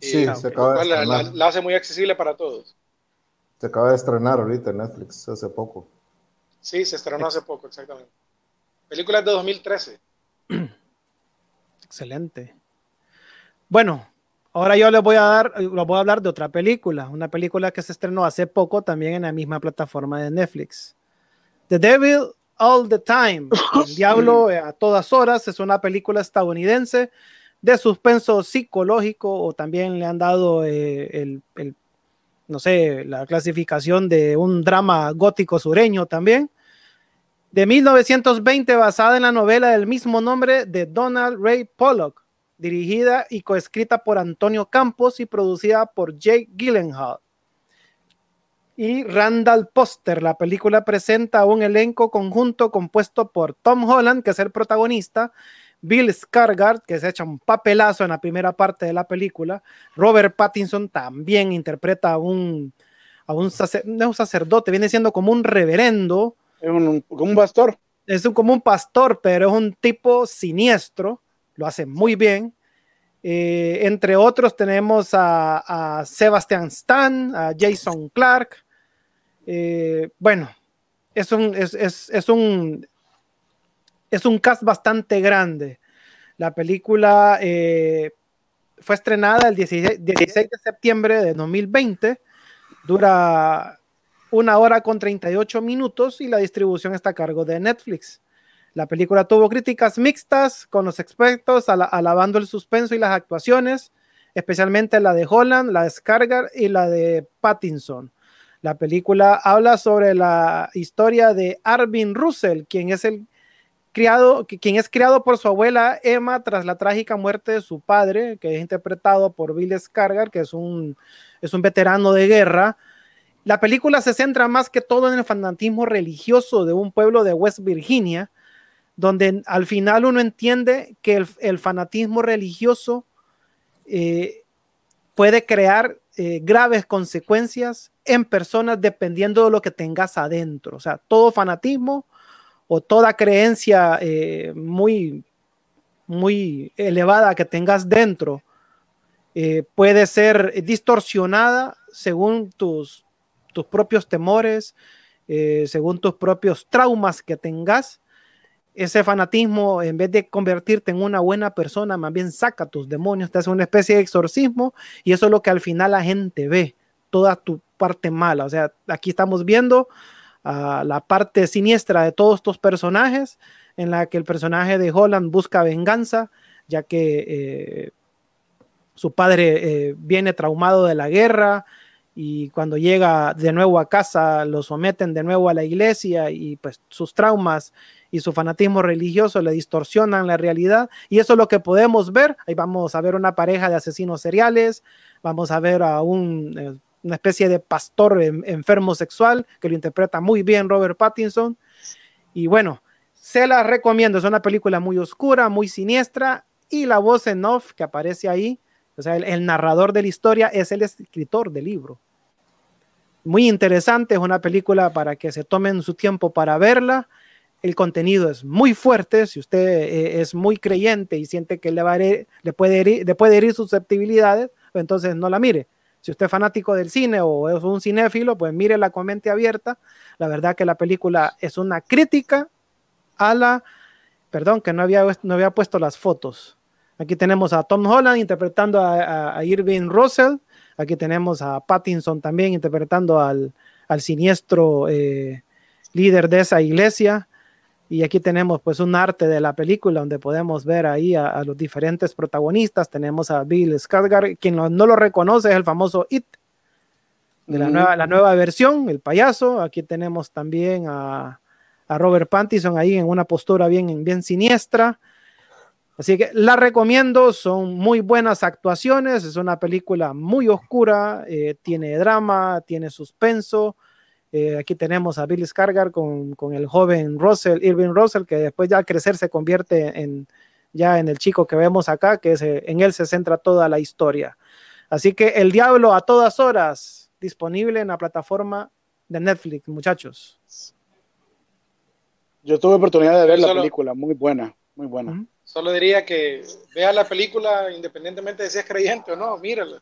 Sí, eh, se acaba de la, la, hace muy accesible para todos. Se acaba de estrenar ahorita en Netflix hace poco. Sí, se estrenó hace poco, exactamente. Película de 2013. Excelente. Bueno, Ahora yo les voy a dar, les voy a hablar de otra película, una película que se estrenó hace poco también en la misma plataforma de Netflix. The Devil All the Time, El Diablo a todas horas, es una película estadounidense de suspenso psicológico o también le han dado eh, el, el, no sé, la clasificación de un drama gótico sureño también. De 1920 basada en la novela del mismo nombre de Donald Ray Pollock dirigida y coescrita por Antonio Campos y producida por Jake Gyllenhaal. Y Randall Poster, la película presenta un elenco conjunto compuesto por Tom Holland, que es el protagonista, Bill Skarsgård, que se echa un papelazo en la primera parte de la película, Robert Pattinson también interpreta a un, a un, sacerdote, viene siendo como un reverendo. Es un, como un pastor. Es un, como un pastor, pero es un tipo siniestro lo hace muy bien. Eh, entre otros tenemos a, Sebastian Stan, a Jason Clark. Eh, bueno, es un, es, un, es un cast bastante grande. La película eh, fue estrenada el 16, 16, de septiembre de 2020. Dura una hora con 38 minutos y la distribución está a cargo de Netflix. La película tuvo críticas mixtas con los expertos alabando el suspenso y las actuaciones, especialmente la de Holland, la de Skargar y la de Pattinson. La película habla sobre la historia de Arvin Russell, quien es el criado, quien es criado por su abuela Emma tras la trágica muerte de su padre, que es interpretado por Bill Skargar, que es un, es un veterano de guerra la película se centra más que todo en el fanatismo religioso de un pueblo de West Virginia, donde al final uno entiende que el, fanatismo religioso eh, puede crear eh, graves consecuencias en personas dependiendo de lo que tengas adentro. O sea, todo fanatismo o toda creencia eh, muy, muy elevada que tengas dentro puede ser distorsionada según tus, tus propios temores, según tus propios traumas que tengas ese fanatismo, en vez de convertirte en una buena persona, más bien saca tus demonios, te hace una especie de exorcismo y eso es lo que al final la gente ve, toda tu parte mala. O sea, aquí estamos viendo uh, la parte siniestra de todos estos personajes, en la que el personaje de Holland busca venganza, ya que eh, su padre eh, viene traumado de la guerra, y cuando llega de nuevo a casa lo someten de nuevo a la iglesia y pues sus traumas y su fanatismo religioso le distorsionan la realidad y eso es lo que podemos ver. Ahí vamos a ver una pareja de asesinos seriales, vamos a ver a un, eh, una especie de pastor enfermo sexual que lo interpreta muy bien Robert Pattinson. Y bueno, se la recomiendo, es una película muy oscura, muy siniestra y la voz en off que aparece ahí, o sea, el, el narrador de la historia es el escritor del libro muy interesante, es una película para que se tomen su tiempo para verla el contenido es muy fuerte, si usted eh, es muy creyente y siente que le, le, puede herir, le puede herir susceptibilidades, pues entonces no la mire. Si usted es fanático del cine o es un cinéfilo, pues mire la con mente abierta. La verdad que la película es una crítica a la... Perdón, que no había, no había puesto las fotos. Aquí tenemos a Tom Holland interpretando a, Irving Russell. Aquí tenemos a Pattinson también interpretando al, al siniestro eh, líder de esa iglesia. Y aquí tenemos pues un arte de la película donde podemos ver ahí a, los diferentes protagonistas. Tenemos a Bill Skarsgård, quien no, lo reconoce es el famoso It, de la, nueva, la nueva versión, el payaso. Aquí tenemos también a, a Robert Pattinson ahí en una postura bien, bien siniestra. Así que la recomiendo, son muy buenas actuaciones, es una película muy oscura, eh, tiene drama, tiene suspenso, eh, aquí tenemos a Billy Scargar con, con, el joven Russell, Irving Russell, que después ya al crecer se convierte en ya en el chico que vemos acá, que es, eh, en él se centra toda la historia. Así que El Diablo a todas horas, disponible en la plataforma de Netflix, muchachos. Yo tuve oportunidad de ver la película, muy buena, muy buena. Solo diría que vea la película independientemente de si es creyente o no, mírala.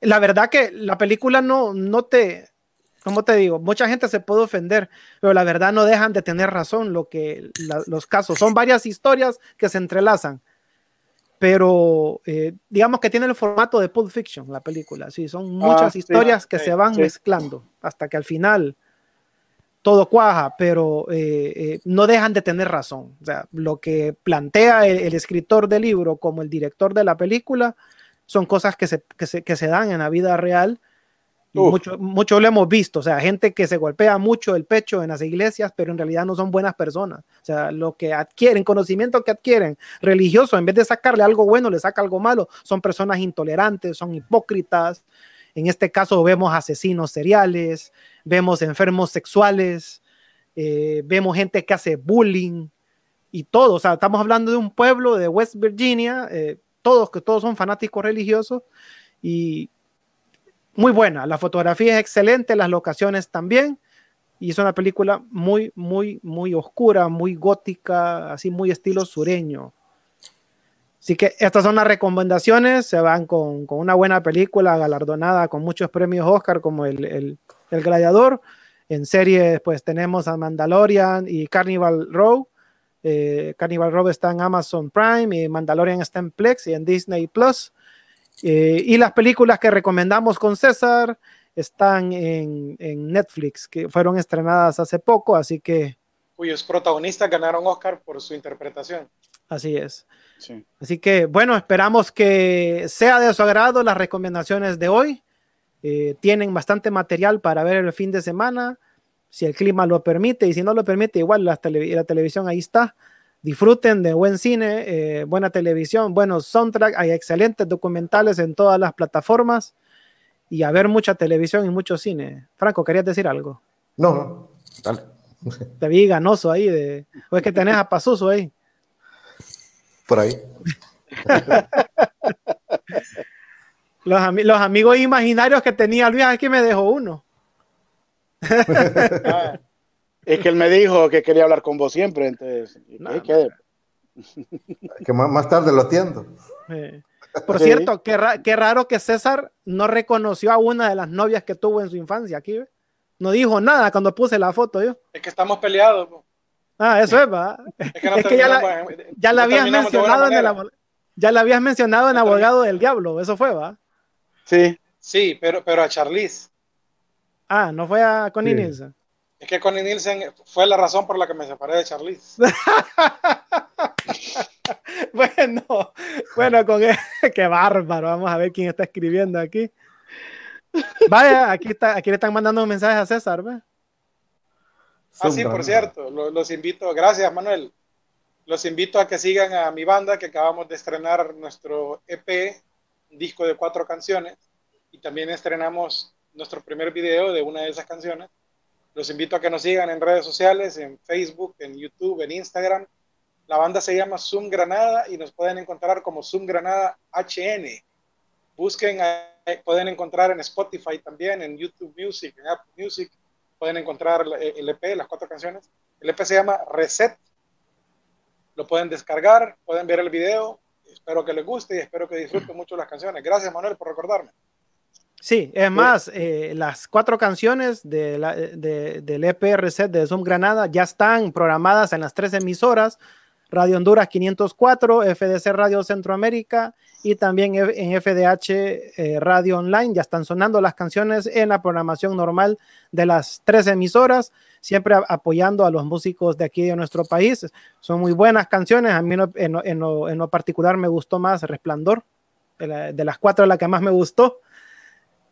La verdad que la película no, no te, como te digo, mucha gente se puede ofender, pero la verdad no dejan de tener razón lo que los casos. Son varias historias que se entrelazan, pero eh, digamos que tiene el formato de Pulp Fiction, la película. Sí, son ah, muchas historias que se van mezclando hasta que al final todo cuaja, pero eh, eh, no dejan de tener razón. O sea, lo que plantea el, escritor del libro como el director de la película son cosas que se, que se, que se dan en la vida real mucho, mucho lo hemos visto, o sea, gente que se golpea mucho el pecho en las iglesias, pero en realidad no son buenas personas. O sea, lo que adquieren, conocimiento que adquieren religioso, en vez de sacarle algo bueno, le saca algo malo. Son personas intolerantes, son hipócritas. En este caso vemos asesinos seriales, vemos enfermos sexuales, eh, vemos gente que hace bullying y todo. O sea, estamos hablando de un pueblo de West Virginia, eh, todos que todos son fanáticos religiosos y muy buena. La fotografía es excelente, las locaciones también. Y es una película muy, muy, muy oscura, muy gótica, así muy estilo sureño. Así que estas son las recomendaciones. Se van con, con una buena película galardonada con muchos premios Oscar, como el, el, el Gladiador. En series, pues tenemos a Mandalorian y Carnival Row. Eh, Carnival Row está en Amazon Prime y Mandalorian está en Plex y en Disney Plus. Eh, y las películas que recomendamos con César están en, Netflix, que fueron estrenadas hace poco, así que... Cuyos protagonistas ganaron Oscar por su interpretación. Así es. Así que, bueno, esperamos que sea de su agrado las recomendaciones de hoy. Eh, tienen bastante material para ver el fin de semana, si el clima lo permite, y si no lo permite, igual la televisión ahí está disfruten de buen cine, eh, buena televisión, buenos soundtrack, hay excelentes documentales en todas las plataformas. y a ver mucha televisión y mucho cine. Franco, ¿querías decir algo? No, no, dale. Te vi ganoso ahí, de, o es que tenés a Pasuso ahí. Por ahí. los, los, amigos imaginarios que tenía Luis, aquí me dejó uno. Es que él me dijo que quería hablar con vos siempre, entonces. que, más, tarde lo atiendo. Por cierto, qué, qué, raro que César no reconoció a una de las novias que tuvo en su infancia aquí. No dijo nada cuando puse la foto yo. Es que estamos peleados. Ah, eso es, va. Es que, ya, la, ya la habías mencionado en el ya la habías mencionado en Abogado del Diablo, eso fue, va. Sí. Sí, pero, pero a Charlize. Ah, no fue a Connie Nielsen. Es que Connie Nielsen fue la razón por la que me separé de Charlize. bueno, bueno, con qué bárbaro. Vamos a ver quién está escribiendo aquí. Vaya, aquí, está, aquí le están mandando mensajes a César, ¿ve? Ah, sí, por cierto, los, invito, gracias Manuel, los invito a que sigan a mi banda que acabamos de estrenar nuestro EP, disco de cuatro canciones, y también estrenamos nuestro primer video de una de esas canciones. Los invito a que nos sigan en redes sociales, en Facebook, en YouTube, en Instagram. La banda se llama Zoom Granada y nos pueden encontrar como Zoom Granada HN. Busquen, pueden encontrar en Spotify también, en YouTube Music, en Apple Music, pueden encontrar el EP, las cuatro canciones. El EP se llama Reset. Lo pueden descargar, pueden ver el video. Espero que les guste y espero que disfruten mucho las canciones. Gracias, Manuel, por recordarme. Sí, es más, eh, las cuatro canciones de la, del EP Reset de Zoom Granada ya están programadas en las tres emisoras Radio Honduras 504, FDC Radio Centroamérica y también en FDH eh, Radio Online. Ya están sonando las canciones en la programación normal de las tres emisoras, siempre apoyando a los músicos de aquí de nuestro país. Son muy buenas canciones. A mí en, lo, particular me gustó más Resplandor, de, las cuatro la que más me gustó.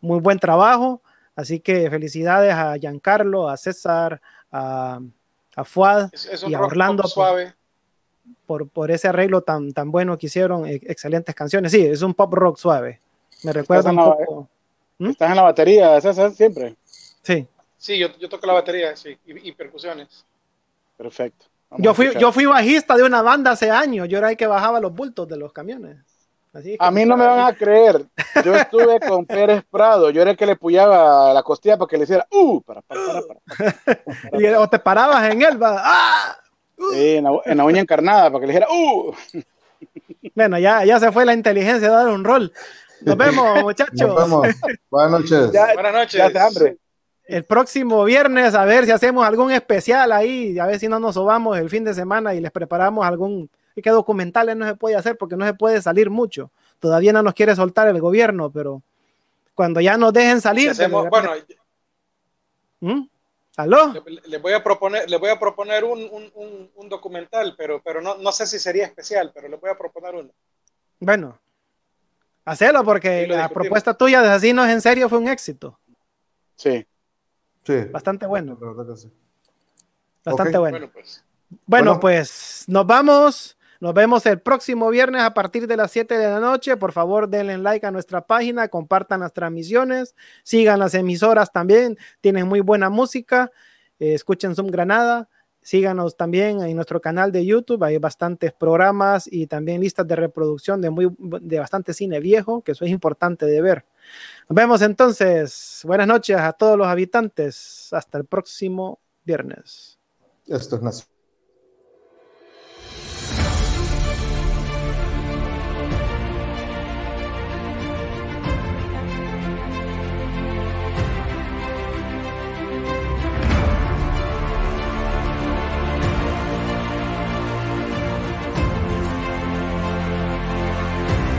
Muy buen trabajo. Así que felicidades a Giancarlo, a César, a, a Fuad y a Orlando. Suave por, por ese arreglo tan, tan bueno que hicieron, e, excelentes canciones. Sí, es un pop rock suave. Me recuerda un poco. ¿Mm? ¿Estás en la batería, César, siempre? Sí. Sí, yo, yo toco la batería, sí, y, percusiones. Perfecto. yo fui, yo fui bajista de una banda hace años, yo era el que bajaba los bultos de los camiones. Así a mí no me van a creer. Yo estuve con Pérez Prado. Yo era el que le puyaba la costilla para que le hiciera uh, para, para, para, o te parabas en él, va. ¡Ah! en, la, uña encarnada, para que le dijera, ¡uh! Bueno, ya, ya se fue la inteligencia de dar un rol. Nos vemos, muchachos. Nos vemos. Buenas noches. Buenas noches. hambre. El próximo viernes, a ver si hacemos algún especial ahí, a ver si no nos sobamos el fin de semana y les preparamos algún. Y que documentales no se puede hacer porque no se puede salir mucho. Todavía no nos quiere soltar el gobierno, pero cuando ya nos dejen salir. bueno, ¿Mm? ¿Aló? Le, voy a proponer, le voy a proponer un, documental, pero, pero no, no, sé si sería especial, pero le voy a proponer uno. Bueno, hacelo porque la propuesta tuya de Así no es en serio fue un éxito. Sí. Sí. Bastante bueno. Bastante bueno. Bueno pues. bueno, pues nos vamos. Nos vemos el próximo viernes a partir de las 7 de la noche. Por favor, denle like a nuestra página, compartan las transmisiones, sigan las emisoras también, tienen muy buena música. Eh, escuchen Zoom Granada. Síganos también en nuestro canal de YouTube, hay bastantes programas y también listas de reproducción de, muy, de bastante cine viejo, que eso es importante de ver. Nos vemos entonces. Buenas noches a todos los habitantes. Hasta el próximo viernes. Esto es